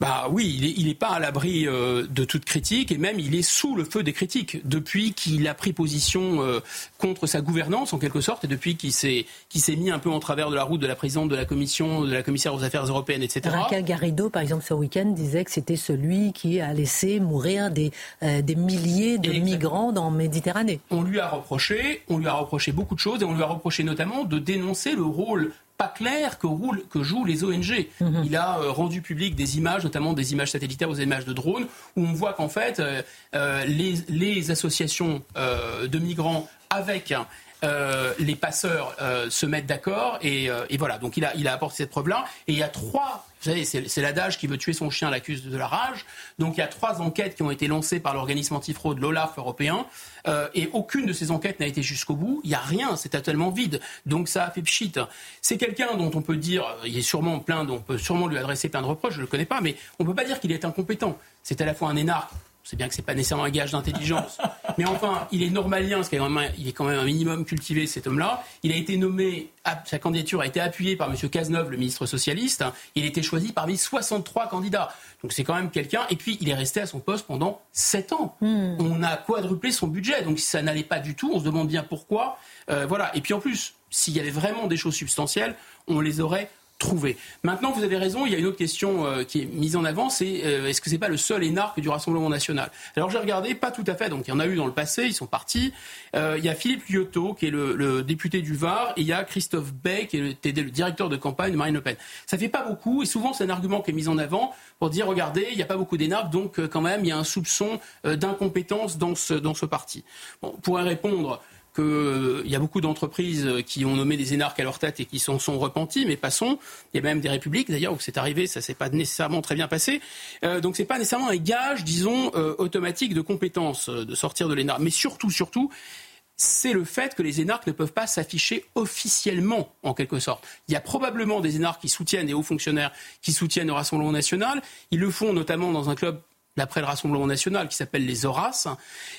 Bah oui, il n'est pas à l'abri euh, de toute critique et même il est sous le feu des critiques depuis qu'il a pris position euh, contre sa gouvernance en quelque sorte et depuis qu'il s'est s'est mis un peu en travers de la route de la présidente de la commission, de la commissaire aux affaires européennes, etc. Raquel Garrido, par exemple, ce week-end, disait que c'était celui qui a laissé mourir des, euh, des milliers de migrants dans Méditerranée. On lui a reproché, on lui a reproché beaucoup de choses et on lui a reproché notamment de dénoncer le rôle pas clair que, roule, que jouent les ONG. Mhm. Il a euh, rendu public des images, notamment des images satellitaires ou des images de drones, où on voit qu'en fait, euh, euh, les, les, associations de migrants avec les passeurs se mettent d'accord et, et, voilà. Donc il a, il a apporté cette preuve-là. Et il y a trois, vous savez, c'est l'adage qui veut tuer son chien l'accuse de la rage. Donc il y a trois enquêtes qui ont été lancées par l'organisme antifraude, l'OLAF européen, et aucune de ces enquêtes n'a été jusqu'au bout. Il n'y a rien, c'est totalement vide. Donc ça a fait pchit. C'est quelqu'un dont on peut dire, il est sûrement plein, on peut sûrement lui adresser plein de reproches, je ne le connais pas, mais on ne peut pas dire qu'il est incompétent. C'est à la fois un énarque c'est bien que c'est pas nécessairement un gage d'intelligence, mais enfin, il est normalien, parce qu'il est, quand même un minimum cultivé, cet homme-là. Il a été nommé, sa candidature a été appuyée par M. Cazeneuve, le ministre socialiste. Il a été choisi parmi 63 candidats. Donc c'est quand même quelqu'un. Et puis, il est resté à son poste pendant 7 ans. Hmm. On a quadruplé son budget. Donc si ça n'allait pas du tout, on se demande bien pourquoi. Euh, voilà. Et puis en plus, s'il y avait vraiment des choses substantielles, on les aurait trouver. Maintenant, vous avez raison, il y a une autre question euh, qui est mise en avant, c'est euh, est-ce que c'est pas le seul énarque du Rassemblement national? Alors j'ai regardé, pas tout à fait, donc il y en a eu dans le passé, ils sont partis. Euh, il y a Philippe Liotto, qui est le, député du Var, et il y a Christophe Bay, qui est le, directeur de campagne de Marine Le Pen. Ça fait pas beaucoup, et souvent c'est un argument qui est mis en avant pour dire, regardez, il n'y a pas beaucoup d'énarques, donc quand même, il y a un soupçon d'incompétence dans ce, parti. Bon, pour répondre qu'il euh, y a beaucoup d'entreprises qui ont nommé des énarques à leur tête et qui s'en sont repentis, mais passons. Il y a même des républiques, d'ailleurs, où c'est arrivé, ça s'est pas nécessairement très bien passé. Euh, donc c'est pas nécessairement un gage, disons, euh, automatique de compétence de sortir de l'énarque. Mais surtout, surtout, c'est le fait que les énarques ne peuvent pas s'afficher officiellement, en quelque sorte. Il y a probablement des énarques qui soutiennent, des hauts fonctionnaires qui soutiennent le Rassemblement national. Ils le font notamment dans un club d'après le Rassemblement national, qui s'appelle les Horaces.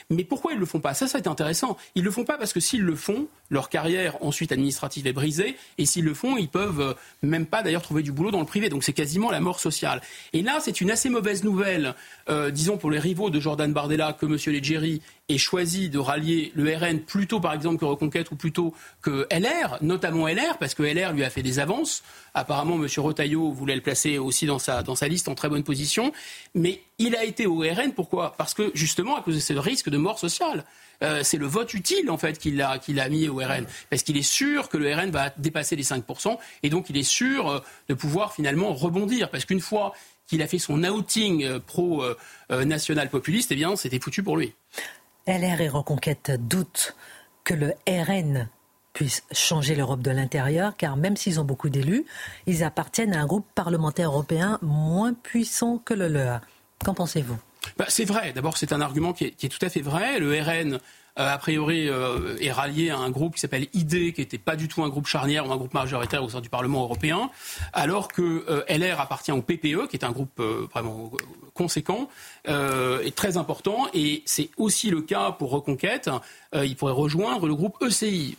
Mais pourquoi ils ne le font pas? Ça, ça est intéressant. Ils ne le font pas parce que s'ils le font, leur carrière ensuite administrative est brisée. Et s'ils le font, ils peuvent euh, même pas d'ailleurs trouver du boulot dans le privé. Donc c'est quasiment la mort sociale. Et là, c'est une assez mauvaise nouvelle, euh, disons, pour les rivaux de Jordan Bardella, que M. Leggeri ait choisi de rallier le RN plutôt, par exemple, que Reconquête ou plutôt que LR, notamment LR, parce que LR lui a fait des avances. Apparemment, M. Rotaillot voulait le placer aussi dans sa, dans sa liste en très bonne position. Mais il a été au RN, pourquoi? Parce que, justement, à cause de ce risque de mort sociale. Euh, c'est le vote utile en fait qu'il a, qu'il a mis au RN, parce qu'il est sûr que le RN va dépasser les 5%, et donc il est sûr euh, de pouvoir finalement rebondir, parce qu'une fois qu'il a fait son outing euh, pro-national populiste, eh bien c'était foutu pour lui. LR et Reconquête doutent que le RN puisse changer l'Europe de l'intérieur, car même s'ils ont beaucoup d'élus, ils appartiennent à un groupe parlementaire européen moins puissant que le leur. Qu'en pensez-vous? Bah, c'est vrai. D'abord, c'est un argument qui est, tout à fait vrai. Le RN a priori, euh, est rallié à un groupe qui s'appelle ID, qui n'était pas du tout un groupe charnière ou un groupe majoritaire au sein du Parlement européen, alors que euh, LR appartient au PPE, qui est un groupe vraiment conséquent et très important. Et c'est aussi le cas pour Reconquête. il pourrait rejoindre le groupe ECI,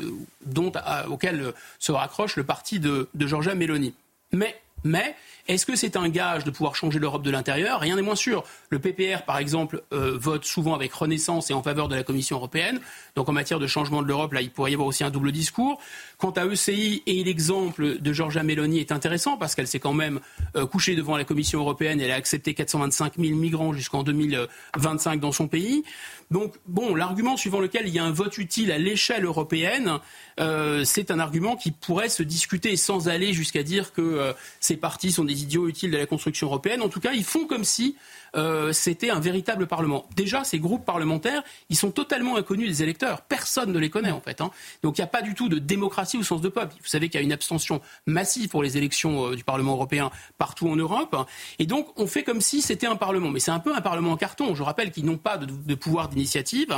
auquel se raccroche le parti de, de Giorgia Meloni. Mais, mais est-ce que c'est un gage de pouvoir changer l'Europe de l'intérieur? Rien n'est moins sûr. Le PPR, par exemple, euh, vote souvent avec Renaissance et en faveur de la Commission européenne. Donc en matière de changement de l'Europe, là, il pourrait y avoir aussi un double discours. Quant à ECI, et l'exemple de Georgia Meloni est intéressant parce qu'elle s'est quand même euh, couchée devant la Commission européenne. Elle a accepté 425 000 migrants jusqu'en 2025 dans son pays. Donc, bon, l'argument suivant lequel il y a un vote utile à l'échelle européenne, euh, c'est un argument qui pourrait se discuter sans aller jusqu'à dire que ces partis sont des idiots utiles de la construction européenne. En tout cas, ils font comme si euh, c'était un véritable Parlement. Déjà, ces groupes parlementaires, ils sont totalement inconnus des électeurs. Personne ne les connaît, en fait. Hein. Donc, il n'y a pas du tout de démocratie au sens de peuple. Vous savez qu'il y a une abstention massive pour les élections euh, du Parlement européen partout en Europe. Et donc, on fait comme si c'était un Parlement. Mais c'est un peu un Parlement en carton. Je rappelle qu'ils n'ont pas de, pouvoir d'initiative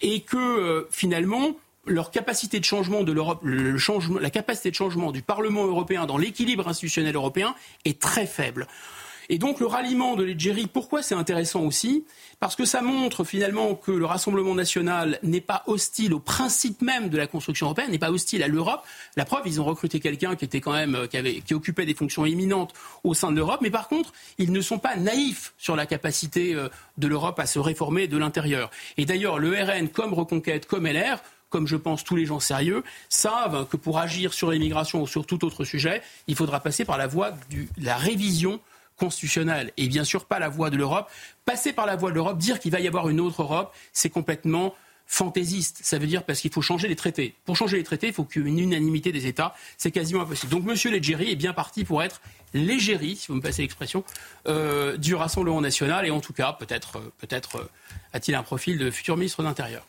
et que, euh, finalement, leur capacité de changement de l'Europe, la capacité de changement du Parlement européen dans l'équilibre institutionnel européen est très faible. Et donc le ralliement de l'Algérie, pourquoi c'est intéressant aussi? Parce que ça montre finalement que le Rassemblement national n'est pas hostile au principe même de la construction européenne, n'est pas hostile à l'Europe. La preuve, ils ont recruté quelqu'un qui était quand même euh, qui, avait, qui occupait des fonctions éminentes au sein de l'Europe, mais par contre, ils ne sont pas naïfs sur la capacité euh, de l'Europe à se réformer de l'intérieur. Et d'ailleurs, le RN, comme Reconquête, comme LR, comme je pense tous les gens sérieux, savent que pour agir sur l'immigration ou sur tout autre sujet, il faudra passer par la voie de la révision constitutionnelle et bien sûr pas la voie de l'Europe. Passer par la voie de l'Europe, dire qu'il va y avoir une autre Europe, c'est complètement fantaisiste. Ça veut dire parce qu'il faut changer les traités. Pour changer les traités, il faut qu'il y ait une unanimité des États. C'est quasiment impossible. Donc M. Leggeri est bien parti pour être l'égérie, si vous me passez l'expression, euh, du Rassemblement national. Et en tout cas, peut-être euh, peut euh, a-t-il un profil de futur ministre de l'Intérieur.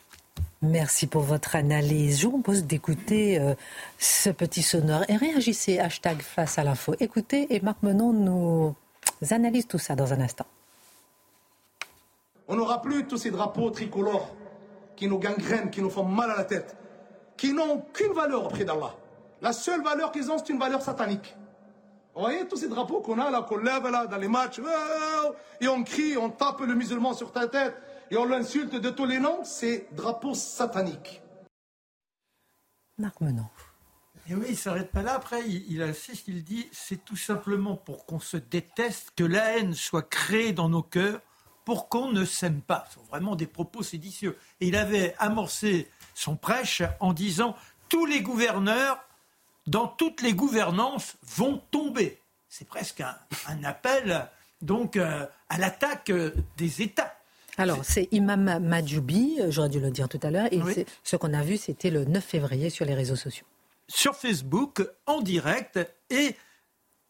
Merci pour votre analyse. Je vous propose d'écouter euh, ce petit sonore et réagissez, hashtag face à l'info. Écoutez et Marc Menon nous analyse tout ça dans un instant. On n'aura plus tous ces drapeaux tricolores qui nous gangrènent, qui nous font mal à la tête, qui n'ont aucune valeur auprès d'Allah. La seule valeur qu'ils ont, c'est une valeur satanique. Vous voyez tous ces drapeaux qu'on a là, qu'on lève là dans les matchs, oh, et on crie, on tape le musulman sur ta tête et on l'insulte de tous les noms, c'est drapeau satanique. Marc Menon. Et oui, il ne s'arrête pas là. Après, il, il insiste, il dit c'est tout simplement pour qu'on se déteste, que la haine soit créée dans nos cœurs, pour qu'on ne s'aime pas. Ce sont vraiment des propos séditieux. Et il avait amorcé son prêche en disant tous les gouverneurs, dans toutes les gouvernances, vont tomber. C'est presque un, appel donc euh, à l'attaque des États. Alors, c'est Imam Madjoubi, j'aurais dû le dire tout à l'heure, et ce qu'on a vu, c'était le 9 février sur les réseaux sociaux. Sur Facebook, en direct, et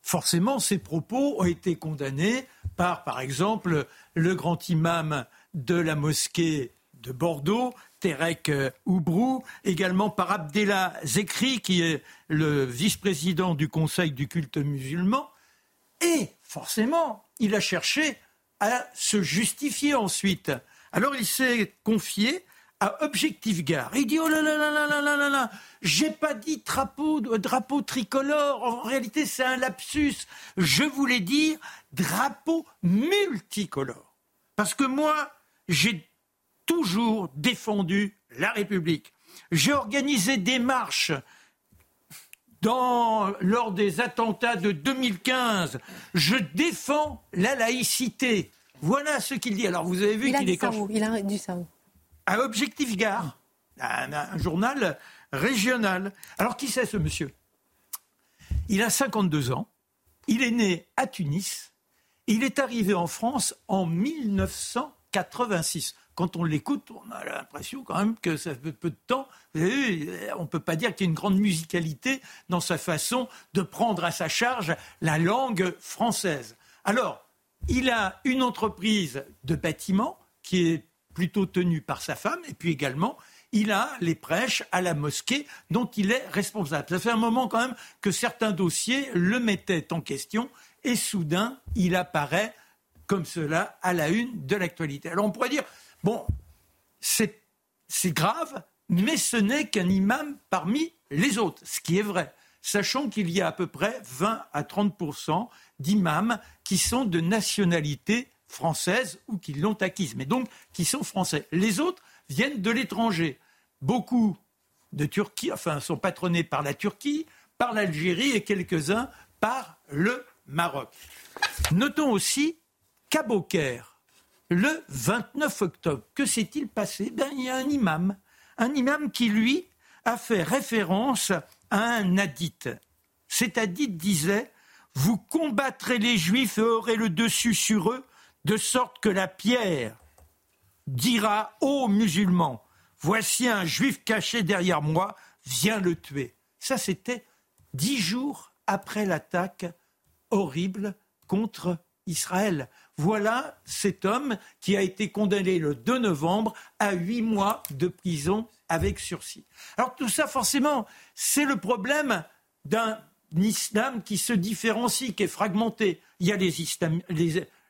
forcément, ces propos ont été condamnés par, par exemple, le grand imam de la mosquée de Bordeaux, Terek Oubrou, également par Abdellah Zekri, qui est le vice-président du Conseil du culte musulman. Et forcément, il a cherché à se justifier ensuite. Alors il s'est confié à Objectif Gare. Il dit Oh là là là là là là là là, j'ai pas dit drapeau, drapeau tricolore. En réalité, c'est un lapsus. Je voulais dire drapeau multicolore. Parce que moi, j'ai toujours défendu la République. J'ai organisé des marches dans, lors des attentats de 2015. Je défends la laïcité. Voilà ce qu'il dit. Alors vous avez vu qu'il est quand... Il a dit ça À Objectif Gare, un, journal régional. Alors qui c'est ce monsieur? Il a 52 ans. Il est né à Tunis. Il est arrivé en France en 1986 quand on l'écoute, on a l'impression quand même que ça fait peu de temps. on ne peut pas dire qu'il y a une grande musicalité dans sa façon de prendre à sa charge la langue française. Alors, il a une entreprise de bâtiment qui est plutôt tenue par sa femme, et puis également, il a les prêches à la mosquée dont il est responsable. Ça fait un moment quand même que certains dossiers le mettaient en question, et soudain, il apparaît comme cela à la une de l'actualité. Alors on pourrait dire, Bon, c'est grave, mais ce n'est qu'un imam parmi les autres, ce qui est vrai. Sachant qu'il y a à peu près 20 à 30 d'imams qui sont de nationalité française ou qui l'ont acquise, mais donc qui sont français. Les autres viennent de l'étranger. Beaucoup de Turquie, enfin, sont patronnés par la Turquie, par l'Algérie et quelques-uns par le Maroc. Notons aussi qu'à le 29 octobre. Que s'est-il passé? Ben, Il y a un imam, un imam qui, lui, a fait référence à un hadith. Cet hadith disait Vous combattrez les Juifs et aurez le dessus sur eux, de sorte que la pierre dira aux musulmans Voici un juif caché derrière moi, viens le tuer. Ça, c'était dix jours après l'attaque horrible contre Israël. Voilà cet homme qui a été condamné le 2 novembre à huit mois de prison avec sursis. Alors tout ça, forcément, c'est le problème d'un islam qui se différencie, qui est fragmenté. Il y a les,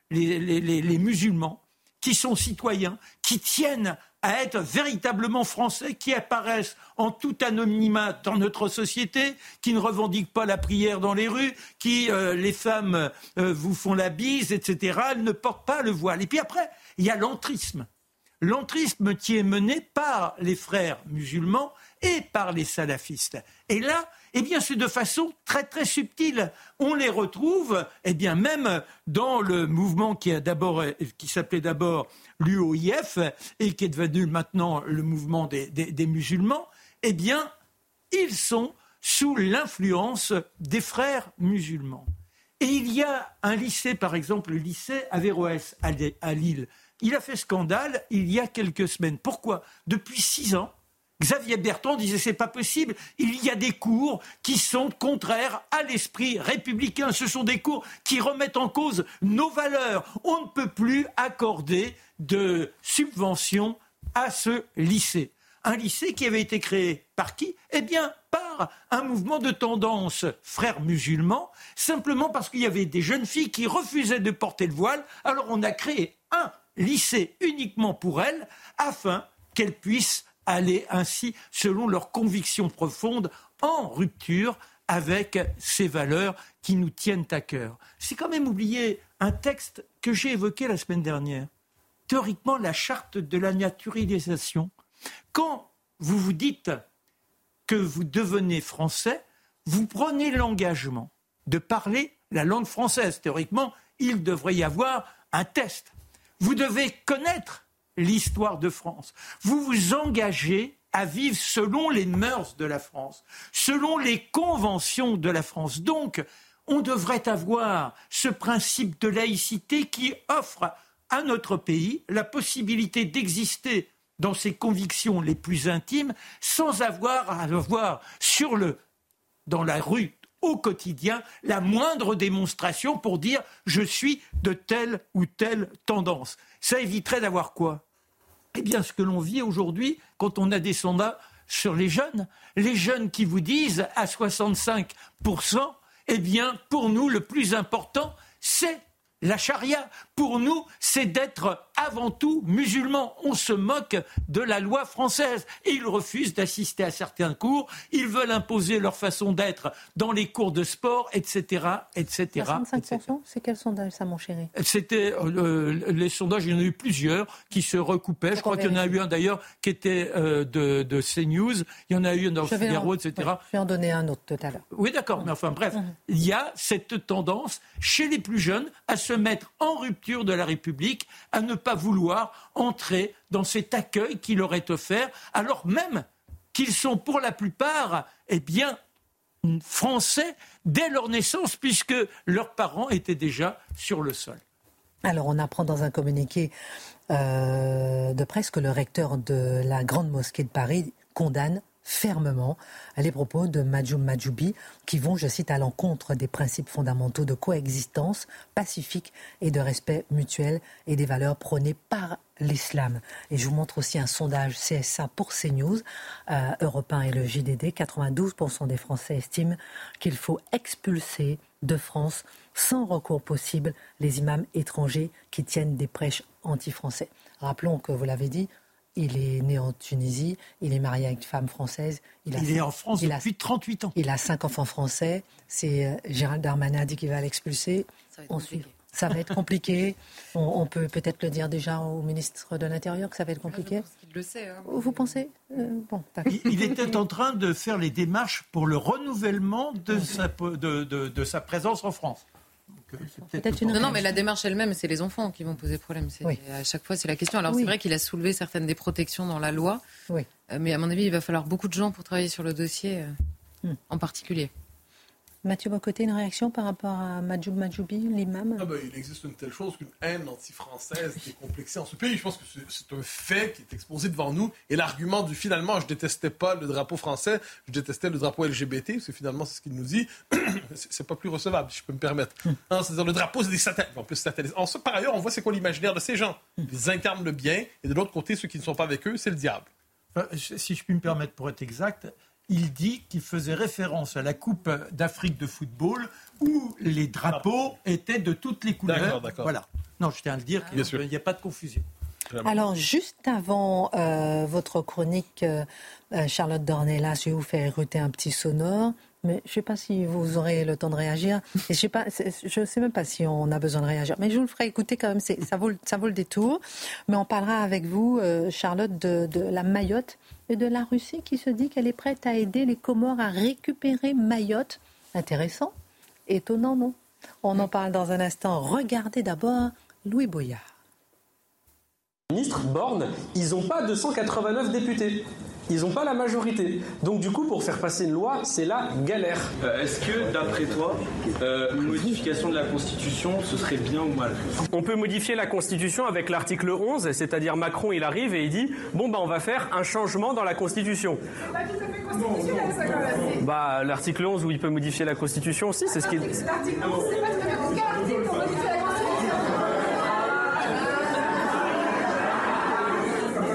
les musulmans qui sont citoyens, qui tiennent à être véritablement français, qui apparaissent en tout anonymat dans notre société, qui ne revendiquent pas la prière dans les rues, qui, euh, les femmes euh, vous font la bise, etc. Elles ne portent pas le voile. Et puis après, il y a l'entrisme. L'entrisme qui est mené par les frères musulmans et par les salafistes. Et là, eh bien, c'est de façon très très subtile. On les retrouve, eh bien, même dans le mouvement qui, a d'abord, qui s'appelait d'abord l'UOIF et qui est devenu maintenant le mouvement des, des musulmans. Eh bien, ils sont sous l'influence des frères musulmans. Et il y a un lycée, par exemple, le lycée Averroès à Lille. Il a fait scandale il y a quelques semaines. Pourquoi? Depuis six ans, Xavier Bertrand disait c'est pas possible, il y a des cours qui sont contraires à l'esprit républicain, ce sont des cours qui remettent en cause nos valeurs. On ne peut plus accorder de subventions à ce lycée. Un lycée qui avait été créé par qui? Eh bien, par un mouvement de tendance frères musulmans, simplement parce qu'il y avait des jeunes filles qui refusaient de porter le voile. Alors on a créé un lycée uniquement pour elles, afin qu'elles puissent aller ainsi, selon leurs convictions profondes, en rupture avec ces valeurs qui nous tiennent à cœur. C'est quand même oublier un texte que j'ai évoqué la semaine dernière. Théoriquement, la charte de la naturalisation. Quand vous vous dites que vous devenez français, vous prenez l'engagement de parler la langue française. Théoriquement, il devrait y avoir un test. Vous devez connaître l'histoire de France. Vous vous engagez à vivre selon les mœurs de la France, selon les conventions de la France. Donc, on devrait avoir ce principe de laïcité qui offre à notre pays la possibilité d'exister dans ses convictions les plus intimes sans avoir à avoir sur le, dans la rue au quotidien la moindre démonstration pour dire je suis de telle ou telle tendance. Ça éviterait d'avoir quoi? Eh bien, ce que l'on vit aujourd'hui quand on a des sondages sur les jeunes. Les jeunes qui vous disent à 65%, eh bien, pour nous, le plus important, c'est la charia, pour nous, c'est d'être avant tout musulman. On se moque de la loi française. Ils refusent d'assister à certains cours. Ils veulent imposer leur façon d'être dans les cours de sport, etc. etc. 65%, c'est quel sondage ça, mon chéri? C'était euh, les sondages, il y en a eu plusieurs qui se recoupaient. Je crois qu'il y en a eu un d'ailleurs qui était euh, de, de, CNews. Il y en a eu un dans Figaro, etc. je vais en donner un autre tout à l'heure. Oui, d'accord. Mais enfin, bref, mhm. il y a cette tendance chez les plus jeunes à se mettre en rupture de la République, à ne pas vouloir entrer dans cet accueil qui leur est offert, alors même qu'ils sont pour la plupart, eh bien, français dès leur naissance, puisque leurs parents étaient déjà sur le sol. Alors, on apprend dans un communiqué euh, de presse que le recteur de la Grande Mosquée de Paris condamne fermement les propos de Majoum Majoubi qui vont, je cite, à l'encontre des principes fondamentaux de coexistence pacifique et de respect mutuel et des valeurs prônées par l'islam. Et je vous montre aussi un sondage CSA pour CNews, euh, Europe 1 et le JDD. 92% des Français estiment qu'il faut expulser de France sans recours possible les imams étrangers qui tiennent des prêches anti-français. Rappelons que, vous l'avez dit, il est né en Tunisie, il est marié avec une femme française. Il, est en France depuis 38 ans. Il a cinq enfants français. C'est euh, Gérald Darmanin dit qu'il va l'expulser. Ça va être compliqué. *laughs* on, peut peut-être le dire déjà au ministre de l'Intérieur que ça va être compliqué. Il le sait. Hein. Vous pensez euh, bon, il, était en train de faire les démarches pour le renouvellement de, sa, de sa présence en France. Non, non, mais la démarche elle-même, c'est les enfants qui vont poser problème. À chaque fois, c'est la question. Alors, c'est vrai qu'il a soulevé certaines des protections dans la loi. Oui. Euh, mais à mon avis, il va falloir beaucoup de gens pour travailler sur le dossier, euh, hmm. en particulier. Mathieu Bocoté, une réaction par rapport à Majoub Majoubi, l'imam ah ben, Il existe une telle chose qu'une haine anti-française qui est complexée en ce pays. Je pense que c'est un fait qui est exposé devant nous. Et l'argument du finalement, je détestais pas le drapeau français, je détestais le drapeau LGBT, parce que finalement, c'est ce qu'il nous dit, *clears throat* c'est pas plus recevable, si je peux me permettre. Hmm. C'est-à-dire, le drapeau, c'est des satellites. En plus, satellites. par ailleurs, on voit c'est quoi l'imaginaire de ces gens. Hmm. Ils incarnent le bien, et de l'autre côté, ceux qui ne sont pas avec eux, c'est le diable. Si je puis me permettre, pour être exact, il dit qu'il faisait référence à la Coupe d'Afrique de football où les drapeaux étaient de toutes les couleurs. Voilà. Non, je tiens à le dire, il n'y a pas de confusion. Alors, juste avant euh, votre chronique, euh, euh, Charlotte Dornelas, je vais vous faire écouter un petit sonore. Mais je ne sais pas si vous aurez le temps de réagir. Je ne sais, même pas si on a besoin de réagir. Mais je vous le ferai écouter quand même. Ça vaut, le détour. Mais on parlera avec vous, Charlotte, de, de la Mayotte et de la Russie qui se dit qu'elle est prête à aider les Comores à récupérer Mayotte. Intéressant, étonnant, non? On en parle dans un instant. Regardez d'abord Louis Boyard. Ministre Borne, ils n'ont pas 289 députés ils n'ont pas la majorité. Donc du coup, pour faire passer une loi, c'est la galère. Euh, est-ce que, d'après toi, euh, une modification de la Constitution, ce serait bien ou mal? On peut modifier la Constitution avec l'article 11, c'est-à-dire Macron, il arrive et il dit, bon, bah, on va faire un changement dans la Constitution. Bah, l'article 11 où il peut modifier la Constitution aussi, c'est ce qui... L'article 11, c'est pas très bien pour modifier la Constitution.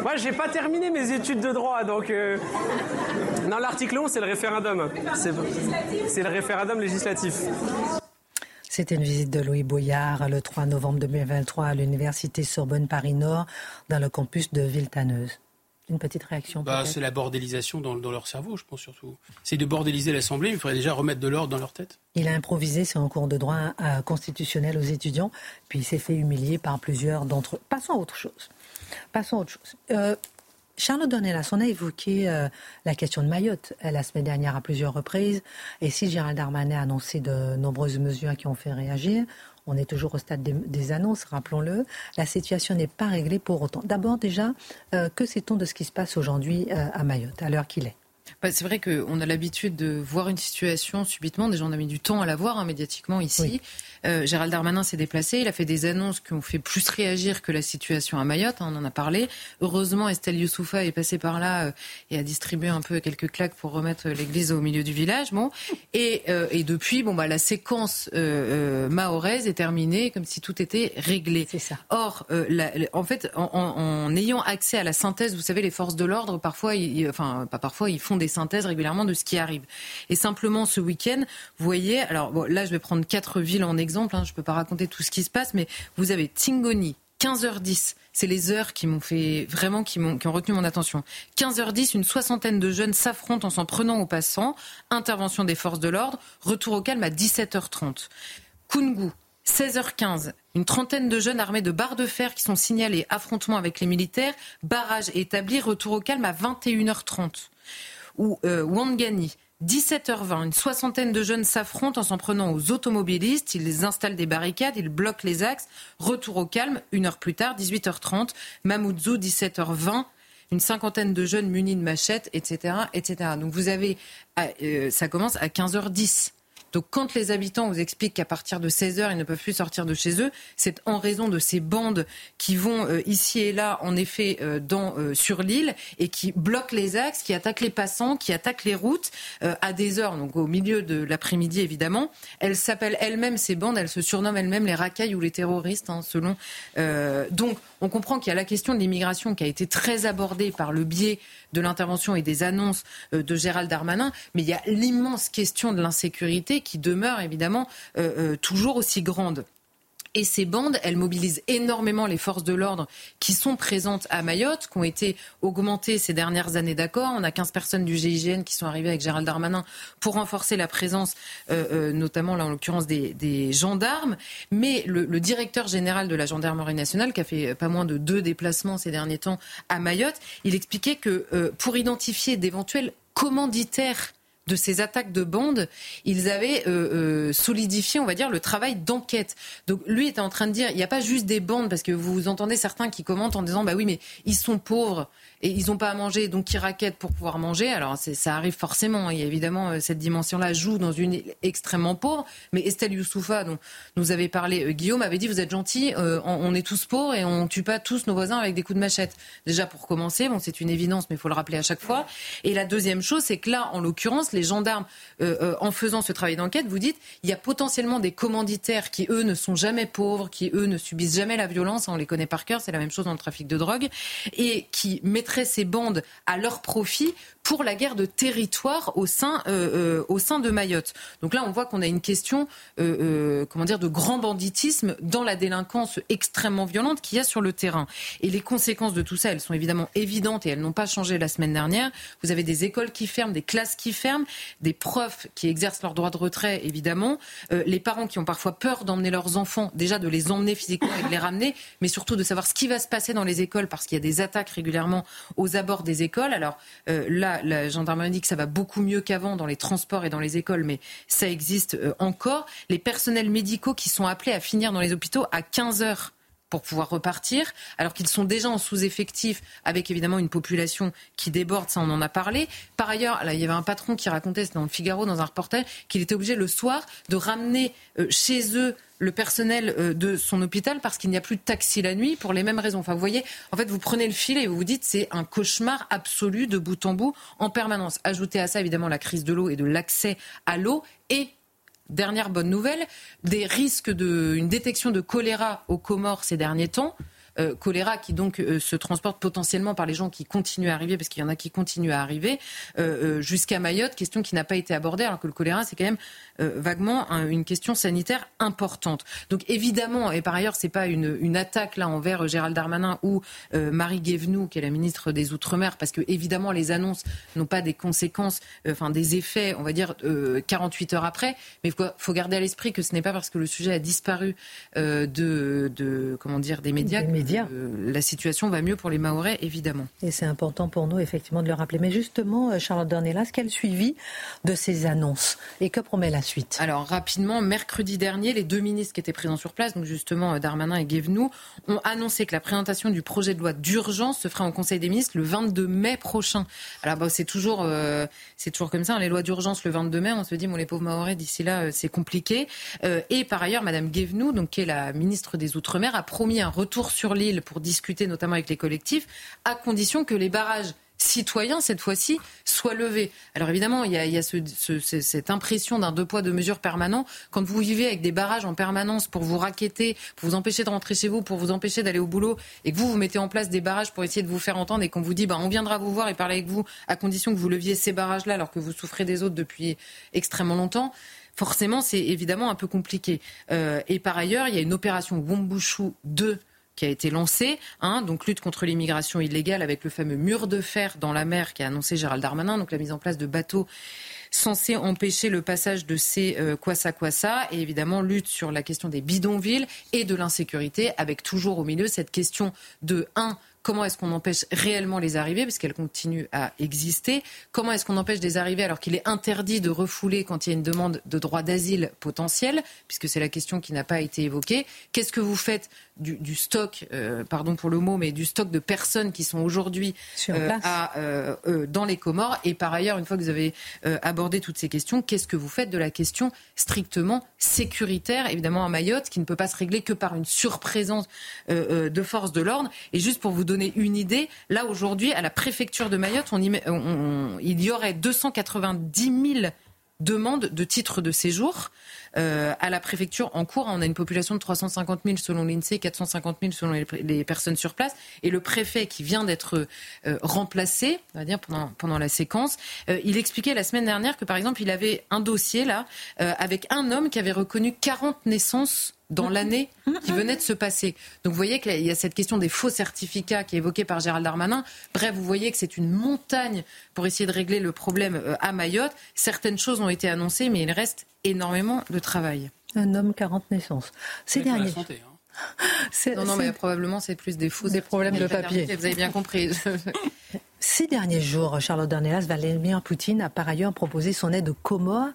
Moi, j'ai pas terminé mes études de droit, donc. Euh, non, l'article 11, c'est le référendum. C'est le référendum législatif. C'était une visite de Louis Boyard le 3 novembre 2023 à l'université Sorbonne Paris-Nord dans le campus de Villetaneuse. Une petite réaction bah, C'est la bordélisation dans, leur cerveau, je pense surtout. C'est de bordéliser l'Assemblée, il faudrait déjà remettre de l'ordre dans leur tête. Il a improvisé, un cours de droit euh, constitutionnel aux étudiants, puis il s'est fait humilier par plusieurs d'entre eux. Passons à autre chose. Passons à autre chose. Euh, Charlotte Dornelas, on a évoqué euh, la question de Mayotte euh, la semaine dernière à plusieurs reprises. Et si Gérald Darmanin a annoncé de nombreuses mesures qui ont fait réagir, on est toujours au stade des, annonces, rappelons-le. La situation n'est pas réglée pour autant. D'abord déjà, que sait-on de ce qui se passe aujourd'hui à Mayotte, à l'heure qu'il est? Bah, c'est vrai qu'on a l'habitude de voir une situation subitement. Déjà, on a mis du temps à la voir hein, médiatiquement ici. Euh, Gérald Darmanin s'est déplacé. Il a fait des annonces qui ont fait plus réagir que la situation à Mayotte. Hein, on en a parlé. Heureusement, Estelle Youssoufa est passée par là euh, et a distribué un peu quelques claques pour remettre l'église au milieu du village. Bon. Et, euh, et depuis, bon, bah, la séquence mahoraise est terminée comme si tout était réglé. Ça. Or, la, en fait, en, en, ayant accès à la synthèse, vous savez, les forces de l'ordre, parfois, ils, enfin, pas parfois, ils font des synthèse régulièrement de ce qui arrive. Et simplement ce week-end, vous voyez, alors là je vais prendre quatre villes en exemple, hein, je ne peux pas raconter tout ce qui se passe, mais vous avez Tingoni, 15h10, c'est les heures qui m'ont fait vraiment qui, ont, retenu mon attention. 15h10, une soixantaine de jeunes s'affrontent en s'en prenant aux passants. Intervention des forces de l'ordre. Retour au calme à 17h30. Kungu, 16h15, une trentaine de jeunes armés de barres de fer qui sont signalés affrontement avec les militaires. Barrage établi. Retour au calme à 21h30 ou euh, Wangani. 17h20, une soixantaine de jeunes s'affrontent en s'en prenant aux automobilistes. Ils installent des barricades, ils bloquent les axes. Retour au calme, une heure plus tard, 18h30. Mamoudzou, 17h20 une cinquantaine de jeunes munis de machettes, etc., etc. Donc vous avez, euh, ça commence à 15h10. Donc quand les habitants vous expliquent qu'à partir de 16 heures, ils ne peuvent plus sortir de chez eux, c'est en raison de ces bandes qui vont euh, ici et là, en effet, euh, dans, euh, sur l'île et qui bloquent les axes, qui attaquent les passants, qui attaquent les routes à des heures, donc au milieu de l'après-midi évidemment. Elles s'appellent elles-mêmes, ces bandes, elles se surnomment elles-mêmes les racailles ou les terroristes, hein, selon. donc on comprend qu'il y a la question de l'immigration qui a été très abordée par le biais de l'intervention et des annonces de Gérald Darmanin, mais il y a l'immense question de l'insécurité qui demeure évidemment euh, euh, toujours aussi grande. Et ces bandes, elles mobilisent énormément les forces de l'ordre qui sont présentes à Mayotte, qui ont été augmentées ces dernières années d'accord. On a 15 personnes du GIGN qui sont arrivées avec Gérald Darmanin pour renforcer la présence, euh, notamment là en l'occurrence des, gendarmes. Mais le, le, directeur général de la gendarmerie nationale, qui a fait pas moins de deux déplacements ces derniers temps à Mayotte, il expliquait que pour identifier d'éventuels commanditaires de ces attaques de bandes, ils avaient euh, euh, solidifié, on va dire, le travail d'enquête. Donc lui était en train de dire, il n'y a pas juste des bandes, parce que vous entendez certains qui commentent en disant, bah oui, mais ils sont pauvres et ils n'ont pas à manger, donc ils raquettent pour pouvoir manger. Alors ça arrive forcément. A évidemment euh, cette dimension-là joue dans une extrêmement pauvre. Mais Estelle Youssoufa, dont nous avait parlé euh, Guillaume, avait dit vous êtes gentil, euh, on, est tous pauvres et on tue pas tous nos voisins avec des coups de machette. Déjà pour commencer, bon c'est une évidence, mais il faut le rappeler à chaque fois. Et la deuxième chose, c'est que là, en l'occurrence, les gendarmes, en faisant ce travail d'enquête, vous dites il y a potentiellement des commanditaires qui eux ne sont jamais pauvres, qui eux ne subissent jamais la violence. On les connaît par cœur, c'est la même chose dans le trafic de drogue et qui mettraient ces bandes à leur profit pour la guerre de territoire au sein, euh, euh, au sein de Mayotte. Donc là, on voit qu'on a une question, euh, comment dire, de grand banditisme dans la délinquance extrêmement violente qu'il y a sur le terrain. Et les conséquences de tout ça, elles sont évidemment évidentes et elles n'ont pas changé la semaine dernière. Vous avez des écoles qui ferment, des classes qui ferment, des profs qui exercent leur droit de retrait, évidemment, les parents qui ont parfois peur d'emmener leurs enfants, déjà de les emmener physiquement et de les ramener, mais surtout de savoir ce qui va se passer dans les écoles parce qu'il y a des attaques régulièrement aux abords des écoles. Alors là, la, gendarmerie dit que ça va beaucoup mieux qu'avant dans les transports et dans les écoles, mais ça existe euh, encore. Les personnels médicaux qui sont appelés à finir dans les hôpitaux à 15 heures pour pouvoir repartir, alors qu'ils sont déjà en sous-effectif, avec évidemment une population qui déborde, ça on en a parlé. Par ailleurs, là, il y avait un patron qui racontait, c'était dans le Figaro, dans un reportage, qu'il était obligé le soir de ramener euh, chez eux le personnel euh, de son hôpital parce qu'il n'y a plus de taxi la nuit pour les mêmes raisons. Enfin, vous voyez, en fait, vous prenez le fil et vous vous dites c'est un cauchemar absolu de bout en bout en permanence. Ajoutez à ça évidemment la crise de l'eau et de l'accès à l'eau et dernière bonne nouvelle, des risques d'une détection de choléra aux Comores ces derniers temps. Euh, choléra qui donc euh, se transporte potentiellement par les gens qui continuent à arriver, parce qu'il y en a qui continuent à arriver, euh, jusqu'à Mayotte, question qui n'a pas été abordée, alors que le choléra, c'est quand même vaguement une question sanitaire importante. Donc évidemment, et par ailleurs, c'est pas une, une, attaque là envers Gérald Darmanin ou Marie Guévenoux, qui est la ministre des Outre-mer, parce que évidemment, les annonces n'ont pas des conséquences, enfin des effets, on va dire, 48 heures après, mais il faut, faut, garder à l'esprit que ce n'est pas parce que le sujet a disparu de, de, comment dire, des médias immédiat. la situation va mieux pour les Mahorais, évidemment. Et c'est important pour nous, effectivement, de le rappeler. Mais justement, Charlotte Dornelas, quel suivi de ces annonces Et que promet la suite? Alors, rapidement, mercredi dernier, les deux ministres qui étaient présents sur place, donc justement Darmanin et Guévenoux, ont annoncé que la présentation du projet de loi d'urgence se fera en Conseil des ministres le 22 mai prochain. Alors, bah, c'est toujours, c'est toujours comme ça, hein, les lois d'urgence le 22 mai, on se dit, bon, les pauvres Mahorais, d'ici là, c'est compliqué. et par ailleurs, Madame Guévenoux, donc, qui est la ministre des Outre-mer, a promis un retour sur l'île pour discuter notamment avec les collectifs, à condition que les barrages citoyens, cette fois-ci, soient levés. Alors évidemment, il y a, cette impression d'un deux poids, deux mesures permanent. Quand vous vivez avec des barrages en permanence pour vous raqueter, pour vous empêcher de rentrer chez vous, pour vous empêcher d'aller au boulot, et que vous, vous mettez en place des barrages pour essayer de vous faire entendre, et qu'on vous dit, bah, on viendra vous voir et parler avec vous, à condition que vous leviez ces barrages-là, alors que vous souffrez des autres depuis extrêmement longtemps, forcément, c'est évidemment un peu compliqué. Euh, et par ailleurs, il y a une opération Wombushu 2 qui a été lancée, hein, donc lutte contre l'immigration illégale avec le fameux mur de fer dans la mer qui a annoncé Gérald Darmanin, donc la mise en place de bateaux censés empêcher le passage de ces euh, kwasa kwasa et évidemment lutte sur la question des bidonvilles et de l'insécurité avec toujours au milieu cette question de 1 Comment est-ce qu'on empêche réellement les arrivées, parce qu'elles continuent à exister? Comment est-ce qu'on empêche des arrivées alors qu'il est interdit de refouler quand il y a une demande de droit d'asile potentiel, puisque c'est la question qui n'a pas été évoquée? Qu'est-ce que vous faites du, stock, euh, pardon pour le mot, mais du stock de personnes qui sont aujourd'hui euh, euh, dans les Comores? Et par ailleurs, une fois que vous avez abordé toutes ces questions, qu'est-ce que vous faites de la question strictement sécuritaire, évidemment à Mayotte, qui ne peut pas se régler que par une surprésence de forces de l'ordre? Et juste pour vous donner une idée, là aujourd'hui, à la préfecture de Mayotte, on il y aurait 290 000 demandes de titres de séjour. Euh, à la préfecture en cours, on a une population de 350 000 selon l'INSEE, 450 000 selon les, personnes sur place. Et le préfet qui vient d'être euh, remplacé, on va dire pendant, pendant la séquence, euh, il expliquait la semaine dernière que par exemple, il avait un dossier là avec un homme qui avait reconnu 40 naissances dans l'année qui venait de se passer. Donc vous voyez qu'il y a cette question des faux certificats qui est évoquée par Gérald Darmanin. Bref, vous voyez que c'est une montagne pour essayer de régler le problème euh, à Mayotte. Certaines choses ont été annoncées, mais il reste énormément de travail. Un homme, 40 naissances. Ces derniers... Santé, hein. *laughs* Non, non, mais probablement c'est plus des faux. Des problèmes de papier. Vous avez bien compris. Ces derniers jours, Charlotte Dornelas, Vladimir Poutine a par ailleurs proposé son aide aux Comores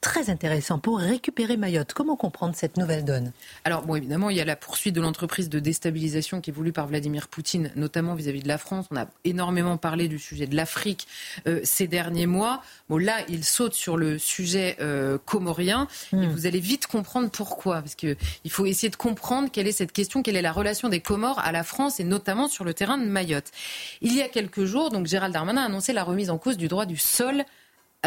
très intéressant pour récupérer Mayotte. Comment comprendre cette nouvelle donne Alors, bon, évidemment, il y a la poursuite de l'entreprise de déstabilisation qui est voulue par Vladimir Poutine, notamment vis-à-vis de la France. On a énormément parlé du sujet de l'Afrique euh, ces derniers mois. Bon, là, il saute sur le sujet euh, comorien et hmm. vous allez vite comprendre pourquoi. Parce qu'il faut essayer de comprendre quelle est cette question, quelle est la relation des Comores à la France et notamment sur le terrain de Mayotte. Il y a quelques jours, donc Gérald Darmanin a annoncé la remise en cause du droit du sol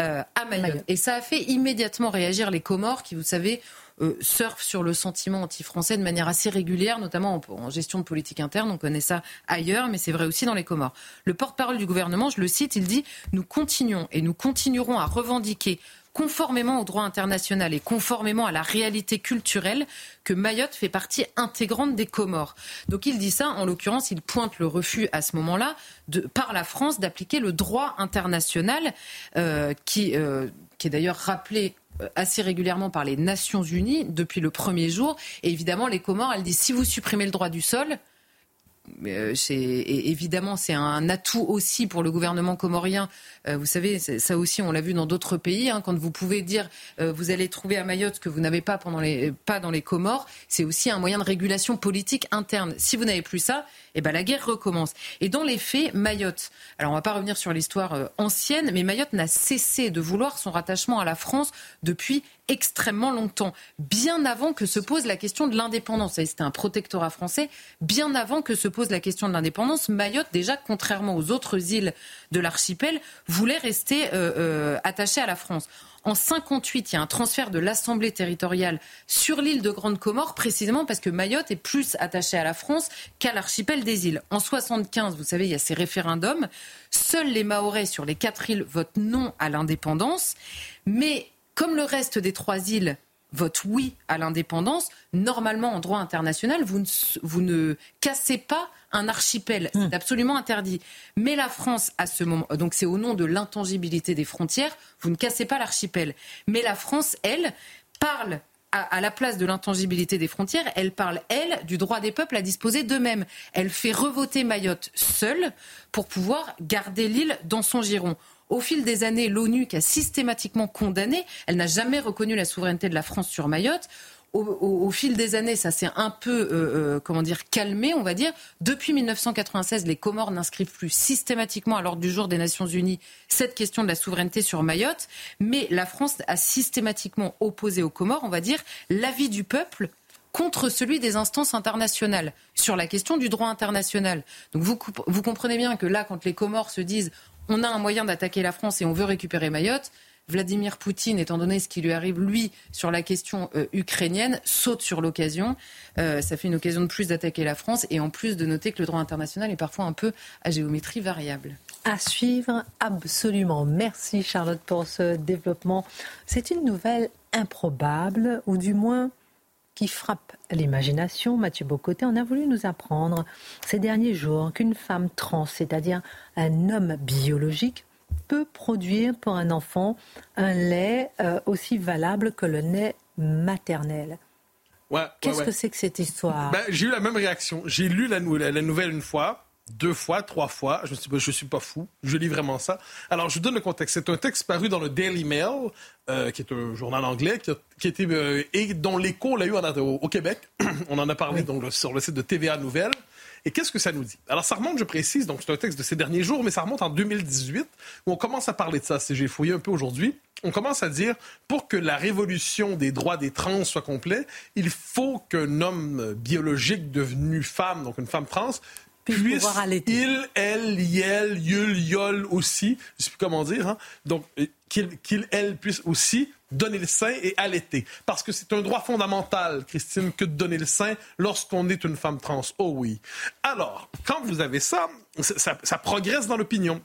euh, à Mayotte. Et ça a fait immédiatement réagir les Comores qui, vous savez, euh, surfent sur le sentiment anti-français de manière assez régulière, notamment en, gestion de politique interne. On connaît ça ailleurs, mais c'est vrai aussi dans les Comores. Le porte-parole du gouvernement, je le cite, il dit Nous continuons et nous continuerons à revendiquer conformément au droit international et conformément à la réalité culturelle que Mayotte fait partie intégrante des Comores. Donc il dit ça, en l'occurrence, il pointe le refus à ce moment-là par la France d'appliquer le droit international euh, qui, euh, qui est d'ailleurs rappelé euh, assez régulièrement par les Nations Unies depuis le premier jour. Et évidemment, les Comores, elles disent si vous supprimez le droit du sol, euh, évidemment, c'est un atout aussi pour le gouvernement comorien. Euh, vous savez, ça aussi, on l'a vu dans d'autres pays. Hein, quand vous pouvez dire, euh, vous allez trouver à Mayotte que vous n'avez pas pas dans les Comores, c'est aussi un moyen de régulation politique interne. Si vous n'avez plus ça, eh ben la guerre recommence. Et dans les faits, Mayotte. Alors, on va pas revenir sur l'histoire ancienne, mais Mayotte n'a cessé de vouloir son rattachement à la France depuis extrêmement longtemps, bien avant que se pose la question de l'indépendance. C'était un protectorat français, bien avant que se pose la question de l'indépendance. Mayotte, déjà, contrairement aux autres îles de l'archipel, voulait rester euh, euh, attachée à la France. En 58, il y a un transfert de l'Assemblée territoriale sur l'île de Grande Comore, précisément parce que Mayotte est plus attachée à la France qu'à l'archipel des îles. En 75, vous savez, il y a ces référendums. Seuls les Mahorais sur les quatre îles votent non à l'indépendance. Mais comme le reste des trois îles votent oui à l'indépendance, normalement en droit international, vous ne, vous ne cassez pas un archipel. C'est hmm. absolument interdit. Mais la France, à ce moment, donc c'est au nom de l'intangibilité des frontières, vous ne cassez pas l'archipel. Mais la France, elle, parle à, la place de l'intangibilité des frontières, elle parle, elle, du droit des peuples à disposer d'eux-mêmes. Elle fait revoter Mayotte seule pour pouvoir garder l'île dans son giron. Au fil des années, l'ONU, qui a systématiquement condamné, elle n'a jamais reconnu la souveraineté de la France sur Mayotte. Au, fil des années, ça s'est un peu, euh, euh, comment dire, calmé, on va dire. Depuis 1996, les Comores n'inscrivent plus systématiquement à l'ordre du jour des Nations Unies cette question de la souveraineté sur Mayotte. Mais la France a systématiquement opposé aux Comores, on va dire, l'avis du peuple contre celui des instances internationales sur la question du droit international. Donc vous, vous comprenez bien que là, quand les Comores se disent on a un moyen d'attaquer la France et on veut récupérer Mayotte, Vladimir Poutine, étant donné ce qui lui arrive, lui, sur la question euh, ukrainienne, saute sur l'occasion. Euh, ça fait une occasion de plus d'attaquer la France et en plus de noter que le droit international est parfois un peu à géométrie variable. À suivre, absolument. Merci Charlotte pour ce développement. C'est une nouvelle improbable, ou du moins qui frappe l'imagination. Mathieu Bocoté en a voulu nous apprendre ces derniers jours qu'une femme trans, c'est-à-dire un homme biologique, peut produire pour un enfant un lait euh, aussi valable que le lait maternel. Ouais, Qu'est-ce que c'est que cette histoire? Ben, J'ai eu la même réaction. J'ai lu la, la, nouvelle une fois, deux fois, trois fois. Je ne suis, je suis pas fou. Je lis vraiment ça. Alors, je vous donne le contexte. C'est un texte paru dans le Daily Mail, euh, qui est un journal anglais, qui, a, été, euh, et dont l'écho l'a eu au, Québec. *clears throat* on en a parlé donc, sur le site de TVA Nouvelles. Et qu'est-ce que ça nous dit? Alors, ça remonte, je précise, donc c'est un texte de ces derniers jours, mais ça remonte en 2018, où on commence à parler de ça, si j'ai fouillé un peu aujourd'hui. On commence à dire, pour que la révolution des droits des trans soit complète, il faut qu'un homme biologique devenu femme, donc une femme trans, puisse, il, elle, yel, yul, yol aussi, je sais plus comment dire, hein? donc qu'il, qu'il, elle puisse aussi donner le sein et allaiter. Parce que c'est un droit fondamental, Christine, que de donner le sein lorsqu'on est une femme trans. Oh oui. Alors, quand vous avez ça, ça, progresse dans l'opinion.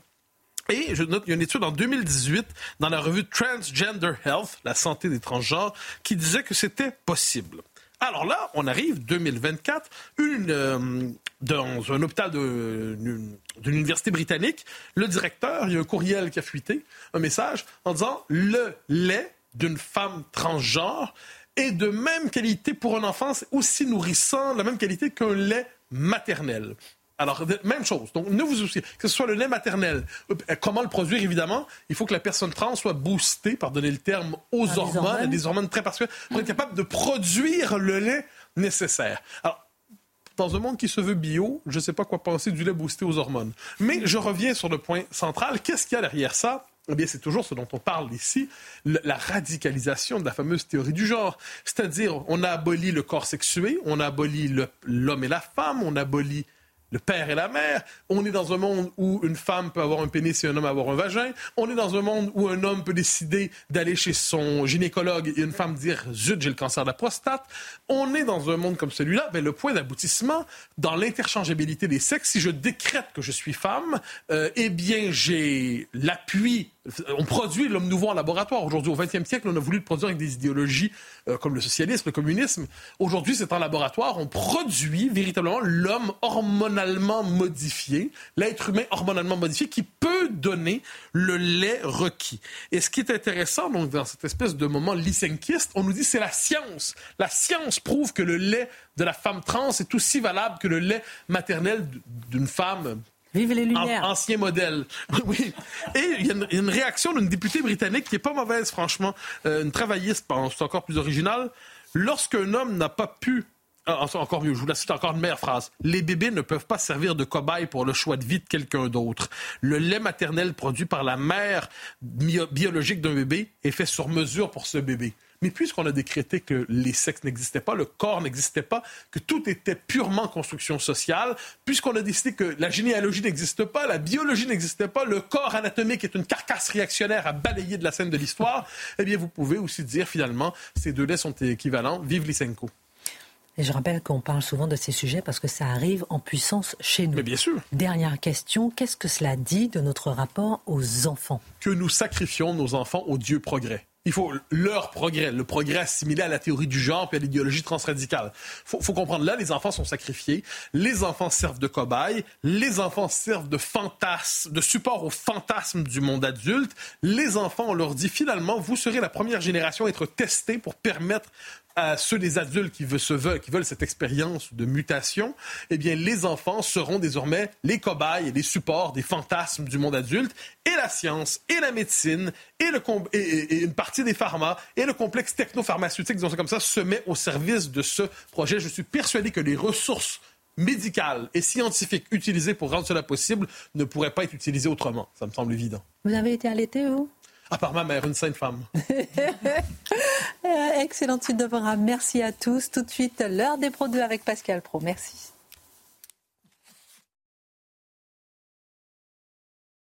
Et je note, il y a une étude en 2018 dans la revue Transgender Health, la santé des transgenres, qui disait que c'était possible. Alors là, on arrive 2024, une, euh, dans un hôpital d'une université britannique, le directeur, il y a un courriel qui a fuité, un message en disant le lait d'une femme transgenre est de même qualité pour un enfant, aussi nourrissant, la même qualité qu'un lait maternel. Alors, même chose. Donc, ne vous souciez. Que ce soit le lait maternel, euh, comment le produire, évidemment, il faut que la personne trans soit boostée, pardonnez le terme, aux ah, hormones, des hormones très particulières, pour être capable de produire le lait nécessaire. Alors, dans un monde qui se veut bio, je ne sais pas quoi penser du lait boosté aux hormones. Mais je reviens sur le point central. Qu'est-ce qu'il y a derrière ça? Eh bien, c'est toujours ce dont on parle ici, la radicalisation de la fameuse théorie du genre. C'est-à-dire, on a aboli le corps sexué, on a aboli l'homme et la femme, on a aboli le père et la mère. On est dans un monde où une femme peut avoir un pénis et un homme avoir un vagin. On est dans un monde où un homme peut décider d'aller chez son gynécologue et une femme dire zut, j'ai le cancer de la prostate. On est dans un monde comme celui-là. Ben, le point d'aboutissement dans l'interchangeabilité des sexes, si je décrète que je suis femme, euh, eh bien, j'ai l'appui on produit l'homme nouveau en laboratoire. Aujourd'hui, au XXe siècle, on a voulu le produire avec des idéologies euh, comme le socialisme, le communisme. Aujourd'hui, c'est en laboratoire. On produit véritablement l'homme hormonalement modifié, l'être humain hormonalement modifié qui peut donner le lait requis. Et ce qui est intéressant, donc, dans cette espèce de moment lysenkiste, on nous dit c'est la science. La science prouve que le lait de la femme trans est aussi valable que le lait maternel d'une femme Vive les Lumières. ancien modèle. *laughs* oui. Et il y, a une réaction d'une députée britannique qui est pas mauvaise, franchement. Euh, une travailliste, c'est encore plus original. Lorsqu'un homme n'a pas pu ah, encore mieux, je vous la cite encore une meilleure phrase. Les bébés ne peuvent pas servir de cobaye pour le choix de vie de quelqu'un d'autre. Le lait maternel produit par la mère biologique d'un bébé est fait sur mesure pour ce bébé. Mais puisqu'on a décrété que les sexes n'existaient pas, le corps n'existait pas, que tout était purement construction sociale, puisqu'on a décidé que la généalogie n'existe pas, la biologie n'existait pas, le corps anatomique est une carcasse réactionnaire à balayer de la scène de l'histoire, eh bien, vous pouvez aussi dire finalement, ces deux laits sont équivalents. Vive Lysenko. Et je rappelle qu'on parle souvent de ces sujets parce que ça arrive en puissance chez nous. Mais bien sûr. Dernière question, qu'est-ce que cela dit de notre rapport aux enfants? Que nous sacrifions nos enfants au Dieu progrès? Il faut leur progrès, le progrès assimilé à la théorie du genre et à l'idéologie transradicale. Il faut, comprendre, là, les enfants sont sacrifiés, les enfants servent de cobayes, les enfants servent de fantasme, de support au fantasme du monde adulte. Les enfants, on leur dit finalement, vous serez la première génération à être testée pour permettre à ceux des adultes qui veulent, cette expérience de mutation, eh bien, les enfants seront désormais les cobayes et les supports des fantasmes du monde adulte et la science et la médecine et, une partie des pharma et le complexe technopharmaceutique, disons ça comme ça, se met au service de ce projet. Je suis persuadé que les ressources médicales et scientifiques utilisées pour rendre cela possible ne pourraient pas être utilisées autrement. Ça me semble évident. Vous avez été allaité, vous? À part ma mère, une sainte femme. *laughs* Excellente suite de programme. Merci à tous. Tout de suite, l'heure des Pro 2 avec Pascal Pro. Merci.